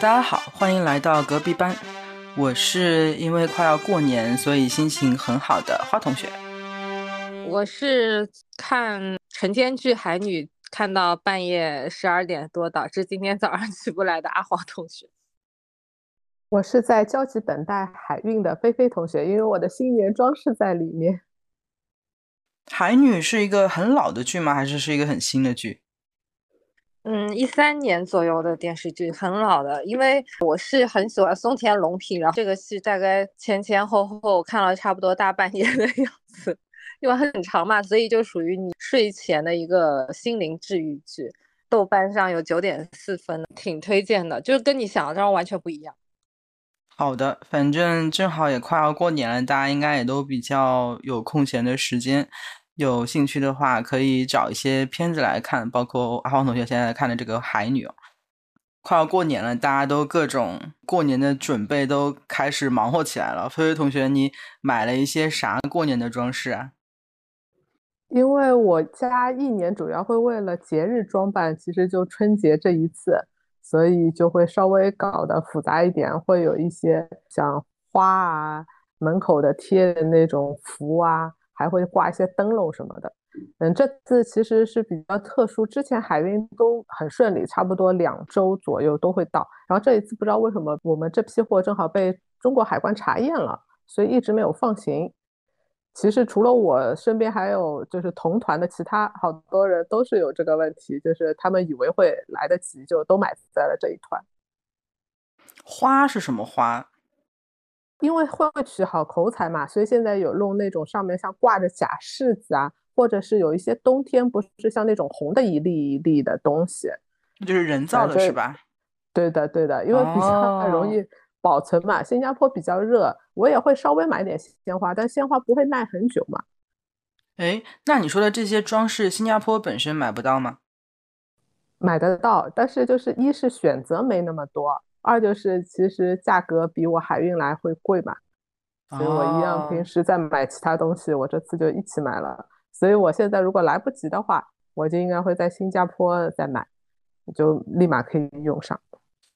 大家好，欢迎来到隔壁班。我是因为快要过年，所以心情很好的花同学。我是看晨间剧《海女》看到半夜十二点多，导致今天早上起不来的阿黄同学。我是在焦急等待海运的菲菲同学，因为我的新年装饰在里面。海女是一个很老的剧吗？还是是一个很新的剧？嗯，一三年左右的电视剧，很老的。因为我是很喜欢松田龙平，然后这个戏大概前前后后看了差不多大半夜的样子，因为很长嘛，所以就属于你睡前的一个心灵治愈剧。豆瓣上有九点四分，挺推荐的，就是跟你想象中完全不一样。好的，反正正好也快要过年了，大家应该也都比较有空闲的时间。有兴趣的话，可以找一些片子来看，包括阿黄同学现在看的这个《海女》。快要过年了，大家都各种过年的准备都开始忙活起来了。菲菲同学，你买了一些啥过年的装饰啊？因为我家一年主要会为了节日装扮，其实就春节这一次，所以就会稍微搞得复杂一点，会有一些像花啊、门口的贴的那种符啊。还会挂一些灯笼什么的，嗯，这次其实是比较特殊，之前海运都很顺利，差不多两周左右都会到，然后这一次不知道为什么我们这批货正好被中国海关查验了，所以一直没有放行。其实除了我身边，还有就是同团的其他好多人都是有这个问题，就是他们以为会来得及，就都买在了这一团。花是什么花？因为会取好口彩嘛，所以现在有弄那种上面像挂着假柿子啊，或者是有一些冬天不是像那种红的一粒一粒的东西，就是人造的是吧？对的，对的，因为比较 容易保存嘛。新加坡比较热，我也会稍微买点鲜花，但鲜花不会耐很久嘛。哎，那你说的这些装饰，新加坡本身买不到吗？买得到，但是就是一是选择没那么多。二就是其实价格比我海运来会贵嘛，所以我一样平时在买其他东西，我这次就一起买了。所以我现在如果来不及的话，我就应该会在新加坡再买，就立马可以用上。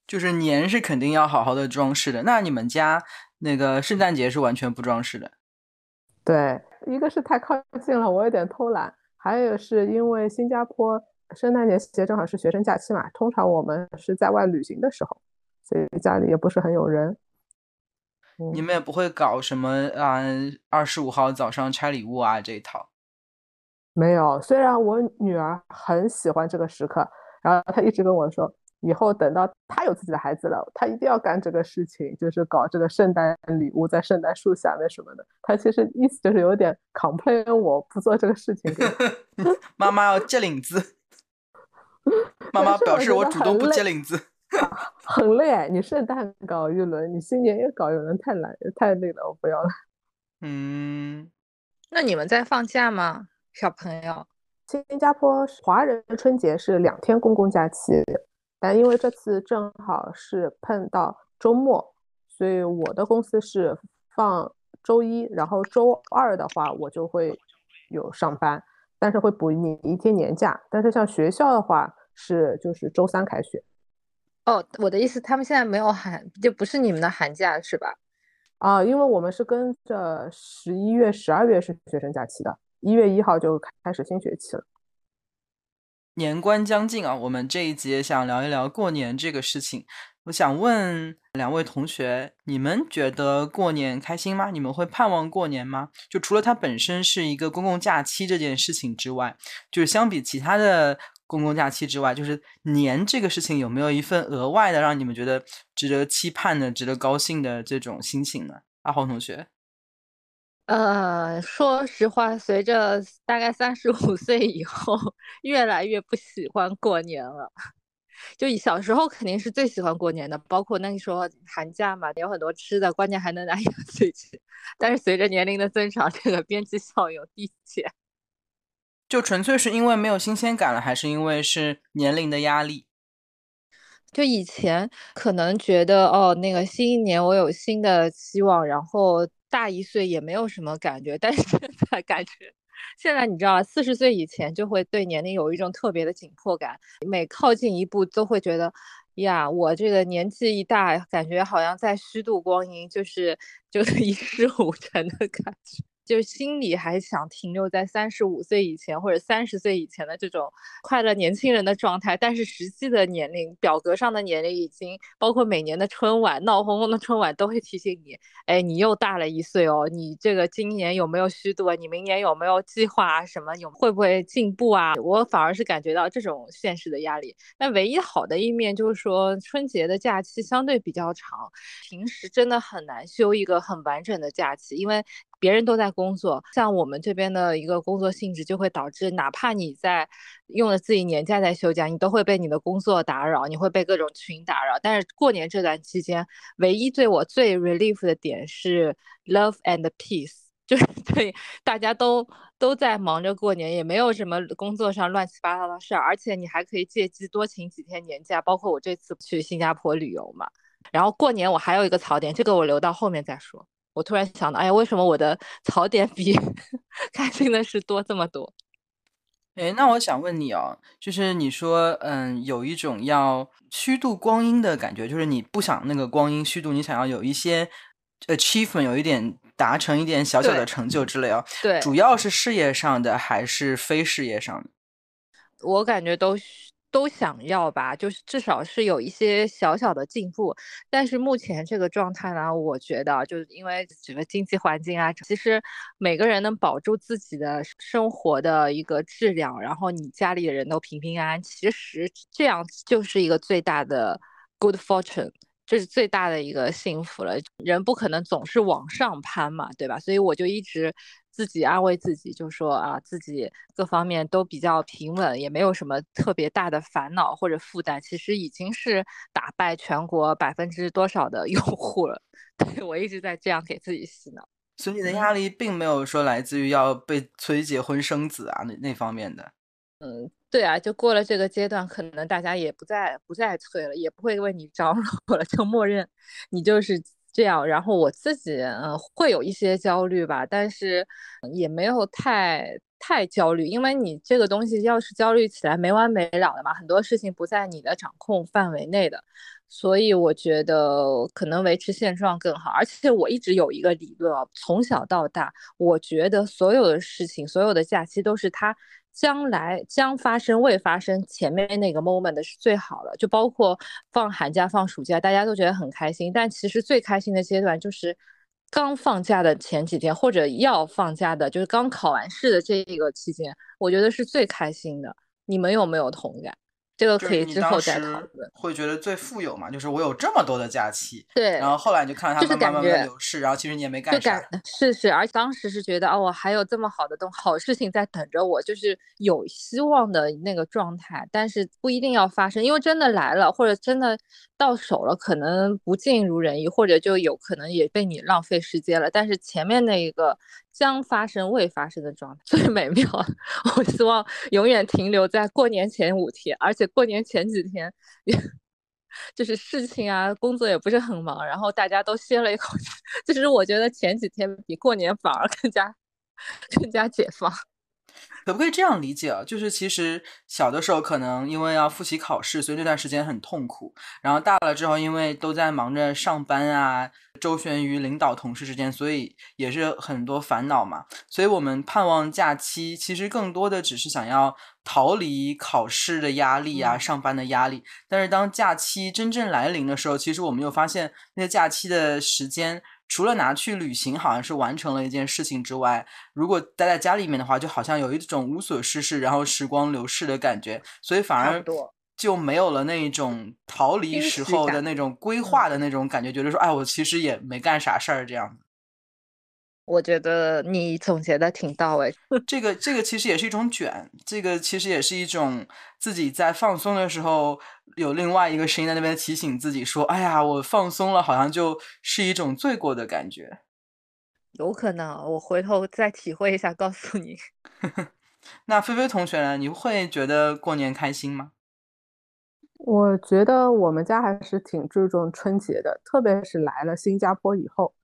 就是年是肯定要好好的装饰的。那你们家那个圣诞节是完全不装饰的？对，一个是太靠近了，我有点偷懒；还有是因为新加坡圣诞节节正好是学生假期嘛，通常我们是在外旅行的时候。所以家里也不是很有人，你们也不会搞什么啊？二十五号早上拆礼物啊这一套，没有。虽然我女儿很喜欢这个时刻，然后她一直跟我说，以后等到她有自己的孩子了，她一定要干这个事情，就是搞这个圣诞礼物在圣诞树下面什么的。她其实意思就是有点 complain 我不做这个事情，妈妈要 借领子，妈妈表示我主动不接领子。很累，你圣诞搞一轮，你新年又搞一轮，太难，太累了，我不要了。嗯，那你们在放假吗，小朋友？新加坡华人春节是两天公共假期，但因为这次正好是碰到周末，所以我的公司是放周一，然后周二的话我就会有上班，但是会补你一天年假。但是像学校的话是就是周三开学。哦，我的意思，他们现在没有寒，就不是你们的寒假是吧？啊，因为我们是跟着十一月、十二月是学生假期的，一月一号就开始新学期了。年关将近啊，我们这一节想聊一聊过年这个事情。我想问两位同学，你们觉得过年开心吗？你们会盼望过年吗？就除了它本身是一个公共假期这件事情之外，就是相比其他的。公共假期之外，就是年这个事情有没有一份额外的让你们觉得值得期盼的、值得高兴的这种心情呢？阿黄同学，呃，说实话，随着大概三十五岁以后，越来越不喜欢过年了。就小时候肯定是最喜欢过年的，包括那个时候寒假嘛，有很多吃的，关键还能拿压岁钱。但是随着年龄的增长，这个边际效应递减。就纯粹是因为没有新鲜感了，还是因为是年龄的压力？就以前可能觉得哦，那个新一年我有新的希望，然后大一岁也没有什么感觉，但是现在感觉，现在你知道，四十岁以前就会对年龄有一种特别的紧迫感，每靠近一步都会觉得呀，我这个年纪一大，感觉好像在虚度光阴，就是就是 一事无成的感觉。就是心里还想停留在三十五岁以前或者三十岁以前的这种快乐年轻人的状态，但是实际的年龄表格上的年龄已经包括每年的春晚闹哄哄的春晚都会提醒你，哎，你又大了一岁哦，你这个今年有没有虚度啊？你明年有没有计划啊？什么有会不会进步啊？我反而是感觉到这种现实的压力。但唯一好的一面就是说春节的假期相对比较长，平时真的很难休一个很完整的假期，因为。别人都在工作，像我们这边的一个工作性质，就会导致哪怕你在用了自己年假在休假，你都会被你的工作打扰，你会被各种群打扰。但是过年这段期间，唯一对我最 relief 的点是 love and peace，就是对大家都都在忙着过年，也没有什么工作上乱七八糟的事儿，而且你还可以借机多请几天年假。包括我这次去新加坡旅游嘛，然后过年我还有一个槽点，这个我留到后面再说。我突然想到，哎呀，为什么我的槽点比 开心的事多这么多？哎，那我想问你哦，就是你说，嗯，有一种要虚度光阴的感觉，就是你不想那个光阴虚度，你想要有一些 achievement，有一点达成一点小小的成就之类哦。对，主要是事业上的还是非事业上的？我感觉都。都想要吧，就是至少是有一些小小的进步。但是目前这个状态呢，我觉得就是因为整个经济环境啊，其实每个人能保住自己的生活的一个质量，然后你家里的人都平平安安，其实这样就是一个最大的 good fortune，这是最大的一个幸福了。人不可能总是往上攀嘛，对吧？所以我就一直。自己安慰自己，就说啊，自己各方面都比较平稳，也没有什么特别大的烦恼或者负担，其实已经是打败全国百分之多少的 用户了。对我一直在这样给自己洗脑，所以你的压力并没有说来自于要被催结婚生子啊那那方面的。嗯，对啊，就过了这个阶段，可能大家也不再不再催了，也不会为你招惹了，就默认你就是。这样，然后我自己嗯会有一些焦虑吧，但是也没有太太焦虑，因为你这个东西要是焦虑起来没完没了的嘛，很多事情不在你的掌控范围内的，所以我觉得可能维持现状更好。而且我一直有一个理论啊，从小到大，我觉得所有的事情，所有的假期都是它。将来将发生未发生前面那个 moment 是最好的，就包括放寒假、放暑假，大家都觉得很开心。但其实最开心的阶段就是刚放假的前几天，或者要放假的，就是刚考完试的这个期间，我觉得是最开心的。你们有没有同感？这个可以之后再讨论。会觉得最富有嘛？就是我有这么多的假期。对。然后后来你就看到他慢慢慢慢流逝，然后其实你也没干啥。是是，而当时是觉得哦，我还有这么好的东好事情在等着我，就是有希望的那个状态。但是不一定要发生，因为真的来了，或者真的到手了，可能不尽如人意，或者就有可能也被你浪费时间了。但是前面那一个。将发生未发生的状态 最美妙。我希望永远停留在过年前五天，而且过年前几天，就是事情啊，工作也不是很忙，然后大家都歇了一口气。就是我觉得前几天比过年反而更加更加解放。可不可以这样理解啊？就是其实小的时候可能因为要复习考试，所以那段时间很痛苦。然后大了之后，因为都在忙着上班啊，周旋于领导同事之间，所以也是很多烦恼嘛。所以我们盼望假期，其实更多的只是想要逃离考试的压力啊，上班的压力。但是当假期真正来临的时候，其实我们又发现那些假期的时间。除了拿去旅行，好像是完成了一件事情之外，如果待在家里面的话，就好像有一种无所事事，然后时光流逝的感觉，所以反而就没有了那一种逃离时候的那种规划的那种感觉，觉得说，哎，我其实也没干啥事儿这样。我觉得你总结的挺到位。这个这个其实也是一种卷，这个其实也是一种自己在放松的时候有另外一个声音在那边提醒自己说：“哎呀，我放松了，好像就是一种罪过的感觉。”有可能，我回头再体会一下，告诉你。那菲菲同学呢？你会觉得过年开心吗？我觉得我们家还是挺注重春节的，特别是来了新加坡以后。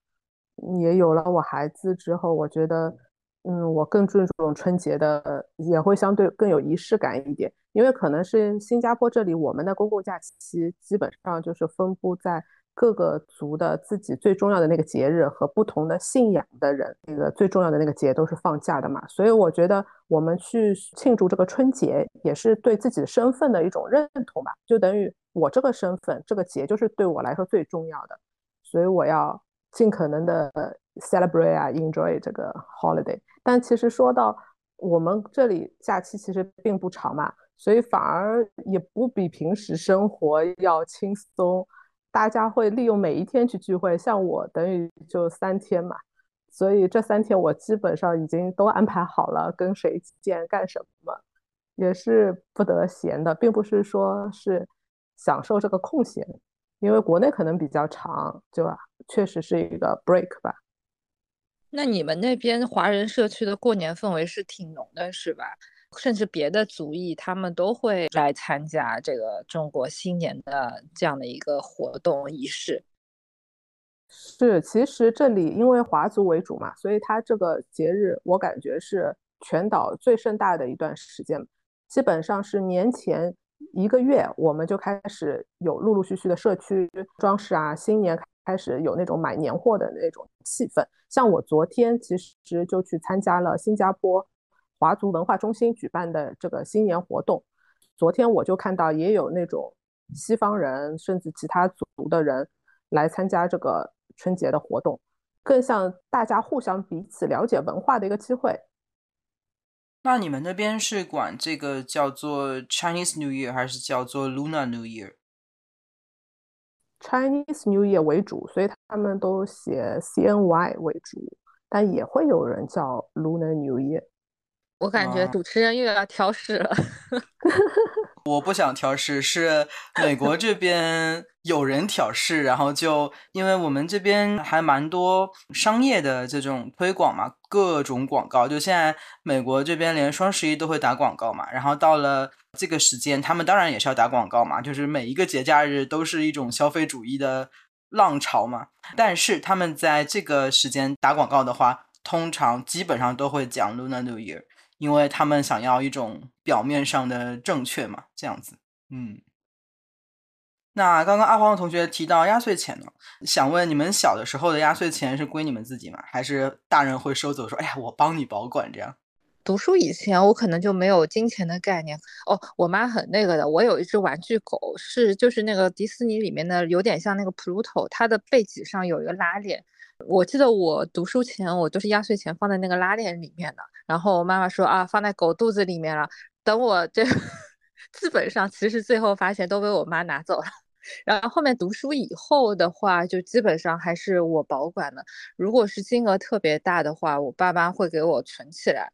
也有了我孩子之后，我觉得嗯，我更注重春节的，也会相对更有仪式感一点，因为可能是新加坡这里我们的公共假期基本上就是分布在各个族的自己最重要的那个节日和不同的信仰的人那个最重要的那个节都是放假的嘛，所以我觉得我们去庆祝这个春节也是对自己身份的一种认同吧，就等于我这个身份这个节就是对我来说最重要的，所以我要尽可能的。celebrate 啊，enjoy 这个 holiday，但其实说到我们这里假期其实并不长嘛，所以反而也不比平时生活要轻松。大家会利用每一天去聚会，像我等于就三天嘛，所以这三天我基本上已经都安排好了跟谁见干什么，也是不得闲的，并不是说是享受这个空闲，因为国内可能比较长，就确实是一个 break 吧。那你们那边华人社区的过年氛围是挺浓的，是吧？甚至别的族裔他们都会来参加这个中国新年的这样的一个活动仪式。是，其实这里因为华族为主嘛，所以它这个节日我感觉是全岛最盛大的一段时间，基本上是年前一个月我们就开始有陆陆续续的社区装饰啊，新年。开始有那种买年货的那种气氛，像我昨天其实就去参加了新加坡华族文化中心举办的这个新年活动。昨天我就看到也有那种西方人甚至其他族的人来参加这个春节的活动，更像大家互相彼此了解文化的一个机会。那你们那边是管这个叫做 Chinese New Year 还是叫做 Lunar New Year？Year？Chinese New Year 为主，所以他们都写 CNY 为主，但也会有人叫 Lunar New Year。我感觉主持人又要挑事了。我不想挑事，是美国这边有人挑事，然后就因为我们这边还蛮多商业的这种推广嘛，各种广告。就现在美国这边连双十一都会打广告嘛，然后到了。这个时间，他们当然也是要打广告嘛，就是每一个节假日都是一种消费主义的浪潮嘛。但是他们在这个时间打广告的话，通常基本上都会讲 Lunar New Year，因为他们想要一种表面上的正确嘛，这样子。嗯，那刚刚阿黄同学提到压岁钱呢，想问你们小的时候的压岁钱是归你们自己吗？还是大人会收走，说哎呀，我帮你保管这样？读书以前，我可能就没有金钱的概念哦。我妈很那个的，我有一只玩具狗，是就是那个迪士尼里面的，有点像那个 Pluto，它的背脊上有一个拉链。我记得我读书前，我都是压岁钱放在那个拉链里面的。然后我妈妈说啊，放在狗肚子里面了。等我这 基本上其实最后发现都被我妈拿走了。然后后面读书以后的话，就基本上还是我保管的。如果是金额特别大的话，我爸妈会给我存起来。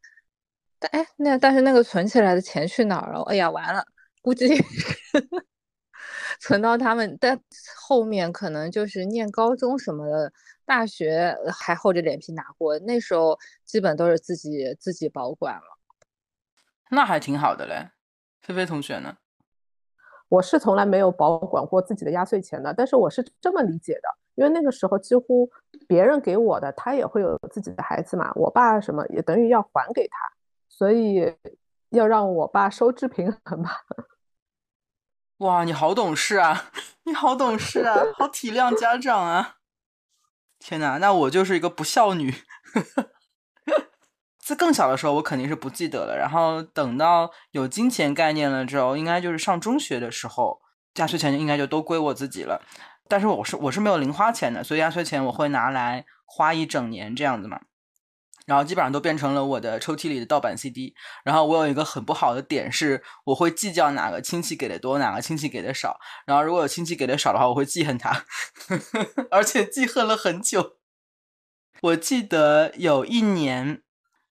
但哎，那但是那个存起来的钱去哪儿了？哎呀，完了，估计 存到他们但后面，可能就是念高中什么的，大学还厚着脸皮拿过。那时候基本都是自己自己保管了，那还挺好的嘞。菲菲同学呢？我是从来没有保管过自己的压岁钱的，但是我是这么理解的，因为那个时候几乎别人给我的，他也会有自己的孩子嘛，我爸什么也等于要还给他。所以要让我爸收支平衡吧。哇，你好懂事啊！你好懂事啊！好体谅家长啊！天哪，那我就是一个不孝女。在更小的时候，我肯定是不记得了。然后等到有金钱概念了之后，应该就是上中学的时候，压岁钱应该就都归我自己了。但是我是我是没有零花钱的，所以压岁钱我会拿来花一整年这样子嘛。然后基本上都变成了我的抽屉里的盗版 CD。然后我有一个很不好的点是，我会计较哪个亲戚给的多，哪个亲戚给的少。然后如果有亲戚给的少的话，我会记恨他，而且记恨了很久。我记得有一年，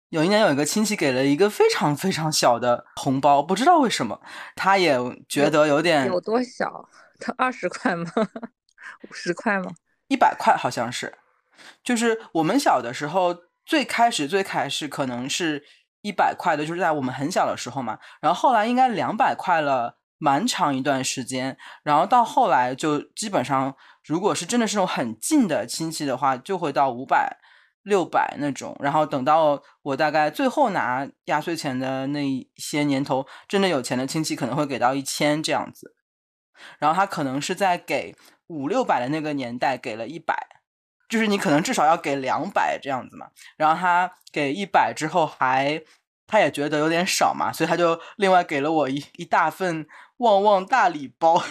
有一年有一个亲戚给了一个非常非常小的红包，不知道为什么，他也觉得有点有多小？他二十块吗？五十块吗？一百块好像是，就是我们小的时候。最开始最开始可能是一百块的，就是在我们很小的时候嘛。然后后来应该两百块了，蛮长一段时间。然后到后来就基本上，如果是真的是那种很近的亲戚的话，就会到五百。六百那种，然后等到我大概最后拿压岁钱的那一些年头，真的有钱的亲戚可能会给到一千这样子，然后他可能是在给五六百的那个年代给了一百，就是你可能至少要给两百这样子嘛，然后他给一百之后还他也觉得有点少嘛，所以他就另外给了我一一大份。旺旺大礼包，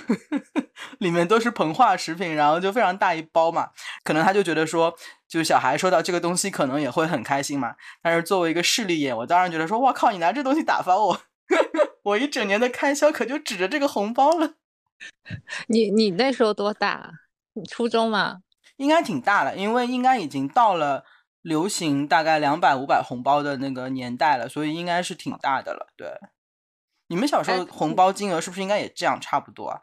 里面都是膨化食品，然后就非常大一包嘛。可能他就觉得说，就是小孩收到这个东西，可能也会很开心嘛。但是作为一个势利眼，我当然觉得说，哇靠，你拿这东西打发我，我一整年的开销可就指着这个红包了。你你那时候多大？你初中吗？应该挺大的，因为应该已经到了流行大概两百五百红包的那个年代了，所以应该是挺大的了。对。你们小时候红包金额是不是应该也这样差不多啊？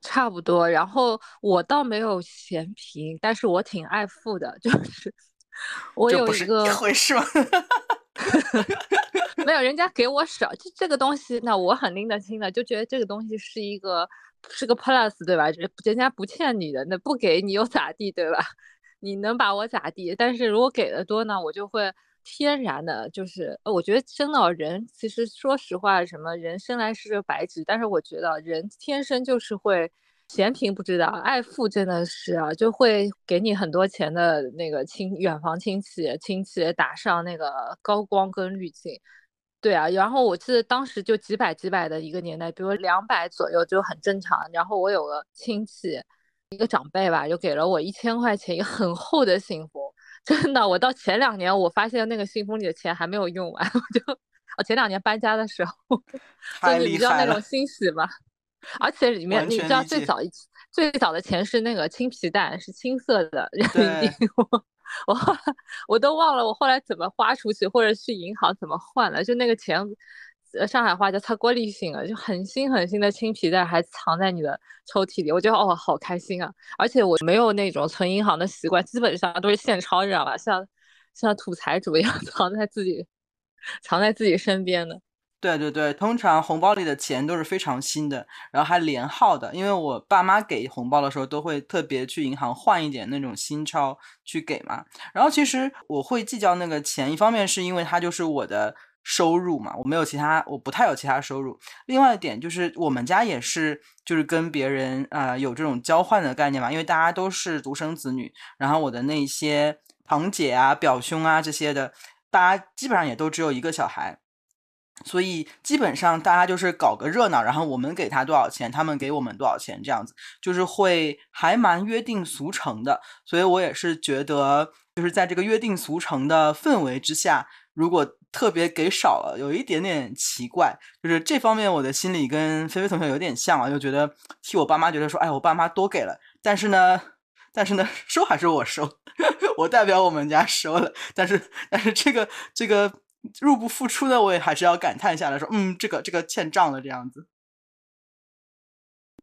差不多。然后我倒没有嫌贫，但是我挺爱富的，就是 我有一个一回事吗？没有，人家给我少，就这个东西，那我很拎得清的，就觉得这个东西是一个是个 plus，对吧？人人家不欠你的，那不给你又咋地，对吧？你能把我咋地？但是如果给的多呢，我就会。天然的，就是我觉得真的人，其实说实话，什么人生来是个白纸，但是我觉得人天生就是会嫌贫不知道爱富，真的是啊，就会给你很多钱的那个亲远房亲戚亲戚打上那个高光跟滤镜，对啊，然后我记得当时就几百几百的一个年代，比如两百左右就很正常，然后我有个亲戚，一个长辈吧，就给了我一千块钱，一个很厚的信封。真的，我到前两年，我发现那个信封里的钱还没有用完，我就，我前两年搬家的时候，就你知道那种欣喜吗？而且里面你知道最早一最早的钱是那个青皮蛋，是青色的人民币，我我我都忘了我后来怎么花出去，或者去银行怎么换了，就那个钱。呃，上海话叫擦锅里醒了，就很新很新的青皮带还藏在你的抽屉里，我觉得哦，好开心啊！而且我没有那种存银行的习惯，基本上都是现钞，你知道吧？像像土财主一样 藏在自己藏在自己身边的。对对对，通常红包里的钱都是非常新的，然后还连号的，因为我爸妈给红包的时候都会特别去银行换一点那种新钞去给嘛。然后其实我会计较那个钱，一方面是因为它就是我的。收入嘛，我没有其他，我不太有其他收入。另外一点就是，我们家也是，就是跟别人啊有这种交换的概念嘛，因为大家都是独生子女，然后我的那些堂姐啊、表兄啊这些的，大家基本上也都只有一个小孩，所以基本上大家就是搞个热闹，然后我们给他多少钱，他们给我们多少钱，这样子就是会还蛮约定俗成的。所以我也是觉得，就是在这个约定俗成的氛围之下。如果特别给少了，有一点点奇怪，就是这方面我的心理跟菲菲同学有点像啊，就觉得替我爸妈觉得说，哎，我爸妈多给了，但是呢，但是呢，收还是我收，我代表我们家收了，但是但是这个这个入不敷出的，我也还是要感叹一下来说，嗯，这个这个欠账了这样子。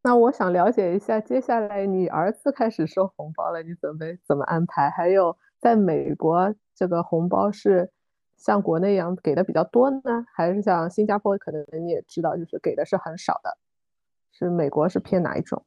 那我想了解一下，接下来你儿子开始收红包了，你准备怎么安排？还有在美国这个红包是？像国内一样给的比较多呢，还是像新加坡？可能你也知道，就是给的是很少的。是美国是偏哪一种？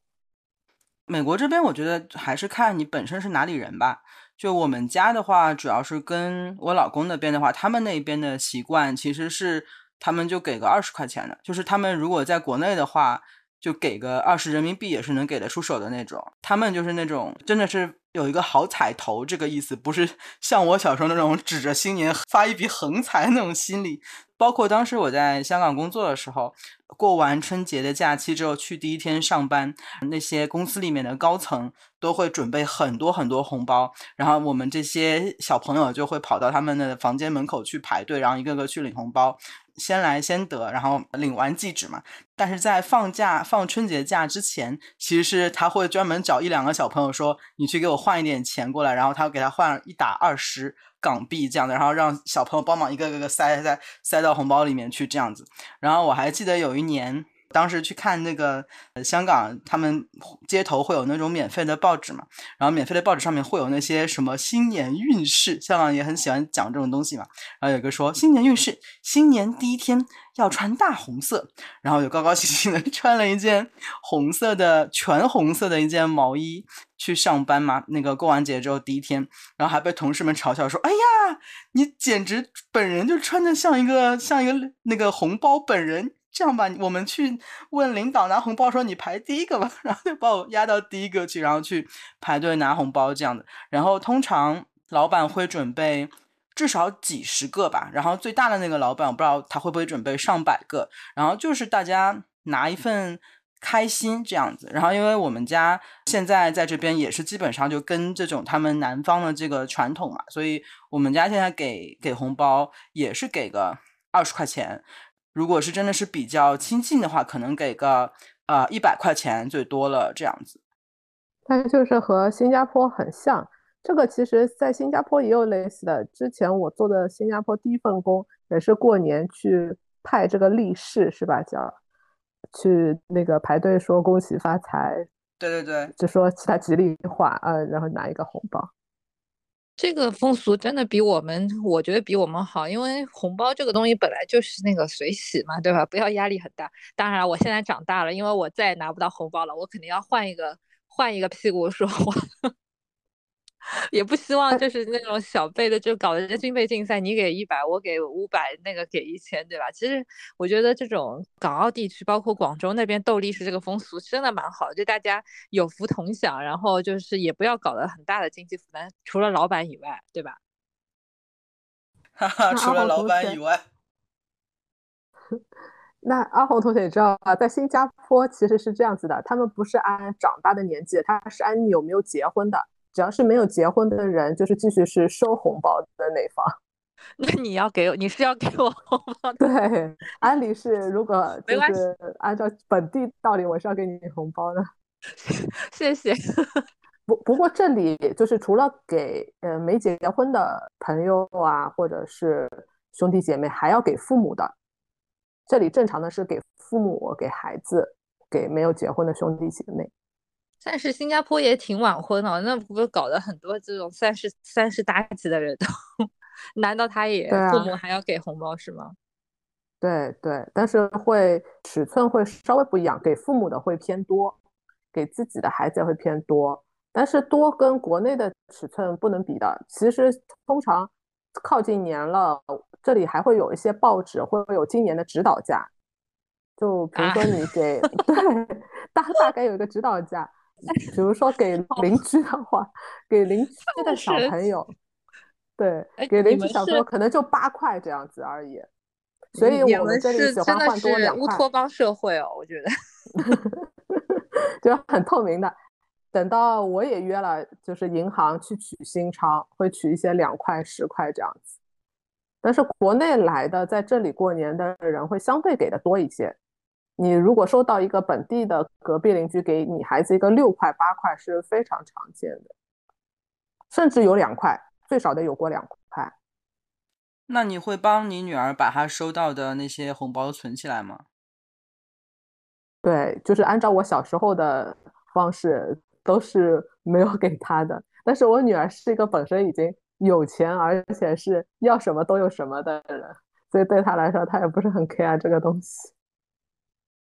美国这边我觉得还是看你本身是哪里人吧。就我们家的话，主要是跟我老公那边的话，他们那边的习惯其实是他们就给个二十块钱的，就是他们如果在国内的话。就给个二十人民币也是能给得出手的那种，他们就是那种真的是有一个好彩头这个意思，不是像我小时候那种指着新年发一笔横财那种心理。包括当时我在香港工作的时候，过完春节的假期之后去第一天上班，那些公司里面的高层都会准备很多很多红包，然后我们这些小朋友就会跑到他们的房间门口去排队，然后一个个去领红包。先来先得，然后领完即止嘛。但是在放假放春节假之前，其实是他会专门找一两个小朋友说：“你去给我换一点钱过来。”然后他给他换一打二十港币这样的，然后让小朋友帮忙一个个个塞塞塞到红包里面去这样子。然后我还记得有一年当时去看那个香港，他们街头会有那种免费的报纸嘛，然后免费的报纸上面会有那些什么新年运势，香港也很喜欢讲这种东西嘛。然后有个说新年运势，新年第一天要穿大红色，然后就高高兴兴的 穿了一件红色的全红色的一件毛衣去上班嘛。那个过完节之后第一天，然后还被同事们嘲笑说：“哎呀，你简直本人就穿的像一个像一个那个红包本人。”这样吧，我们去问领导拿红包，说你排第一个吧，然后就把我压到第一个去，然后去排队拿红包这样的。然后通常老板会准备至少几十个吧，然后最大的那个老板我不知道他会不会准备上百个，然后就是大家拿一份开心这样子。然后因为我们家现在在这边也是基本上就跟这种他们南方的这个传统嘛，所以我们家现在给给红包也是给个二十块钱。如果是真的是比较亲近的话，可能给个呃一百块钱最多了这样子。它就是和新加坡很像，这个其实在新加坡也有类似的。之前我做的新加坡第一份工也是过年去派这个利是，是吧？叫去那个排队说恭喜发财，对对对，就说其他吉利话，呃，然后拿一个红包。这个风俗真的比我们，我觉得比我们好，因为红包这个东西本来就是那个随喜嘛，对吧？不要压力很大。当然，我现在长大了，因为我再也拿不到红包了，我肯定要换一个换一个屁股说话。也不希望就是那种小辈的，就搞人均倍竞赛，你给一百，我给五百，那个给一千，对吧？其实我觉得这种港澳地区，包括广州那边斗利士这个风俗，真的蛮好，就大家有福同享，然后就是也不要搞得很大的经济负担，除了老板以外，对吧？哈哈，除了老板以外，那阿红同学，你知道吗？在新加坡其实是这样子的，他们不是按长大的年纪，他是按你有没有结婚的。只要是没有结婚的人，就是继续是收红包的那方。那你要给，你是要给我红包？对，按理是，如果 就是按照本地道理，我是要给你红包的。谢谢。不不过这里就是除了给呃没结婚的朋友啊，或者是兄弟姐妹，还要给父母的。这里正常的是给父母、给孩子、给没有结婚的兄弟姐妹。但是新加坡也挺晚婚的，那不是搞得很多这种三十三十大几的人都？难道他也父母还要给红包是吗？对对，但是会尺寸会稍微不一样，给父母的会偏多，给自己的孩子也会偏多，但是多跟国内的尺寸不能比的。其实通常靠近年了，这里还会有一些报纸会有今年的指导价，就比如说你给 对大大概有一个指导价。比如说给 邻居的话，给邻居的小朋友，对，给邻居小朋友可能就八块这样子而已。所以我们这里喜欢换多两块。乌托邦社会哦，我觉得，就很透明的。等到我也约了，就是银行去取新钞，会取一些两块、十块这样子。但是国内来的在这里过年的人会相对给的多一些。你如果收到一个本地的隔壁邻居给你孩子一个六块八块是非常常见的，甚至有两块，最少得有过两块。那你会帮你女儿把她收到的那些红包存起来吗？对，就是按照我小时候的方式，都是没有给她的。但是我女儿是一个本身已经有钱，而且是要什么都有什么的人，所以对她来说，她也不是很 care 这个东西。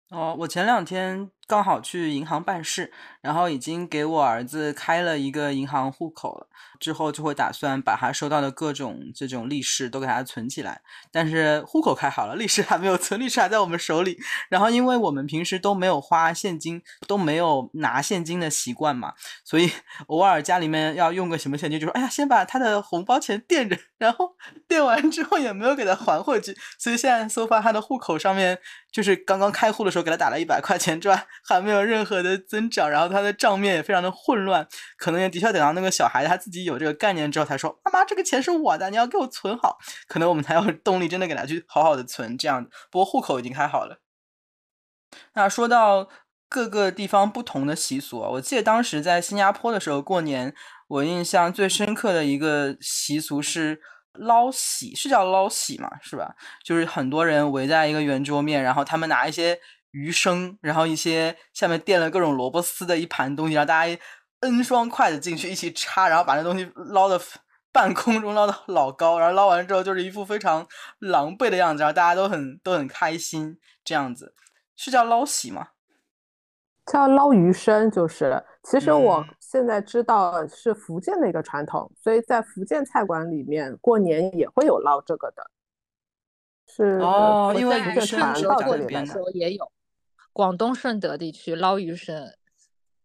哦，我前两天刚好去银行办事，然后已经给我儿子开了一个银行户口了。之后就会打算把他收到的各种这种利是都给他存起来。但是户口开好了，利是还没有存，利是还在我们手里。然后因为我们平时都没有花现金，都没有拿现金的习惯嘛，所以 偶尔家里面要用个什么现金，就说哎呀，先把他的红包钱垫着，然后 垫完之后也没有给他还回去。所以现在搜发他的户口上面。就是刚刚开户的时候给他打了一百块钱赚，还没有任何的增长，然后他的账面也非常的混乱，可能也的确等到那个小孩他自己有这个概念之后，才说妈妈这个钱是我的，你要给我存好，可能我们才有动力真的给他去好好的存这样。不过户口已经开好了。那说到各个地方不同的习俗，我记得当时在新加坡的时候过年，我印象最深刻的一个习俗是。捞喜是叫捞喜嘛，是吧？就是很多人围在一个圆桌面，然后他们拿一些鱼生，然后一些下面垫了各种萝卜丝的一盘东西，然后大家 N 双筷子进去一起插，然后把那东西捞的 半空中捞的老高，然后捞完之后就是一副非常狼狈的样子，然后大家都很都很开心，这样子是叫捞喜吗？叫捞鱼生，就是其实我嗯现在知道是福建的一个传统，所以在福建菜馆里面过年也会有捞这个的，是哦因为鱼生是建传到这边的这里来的。时候也有，广东顺德地区捞鱼生，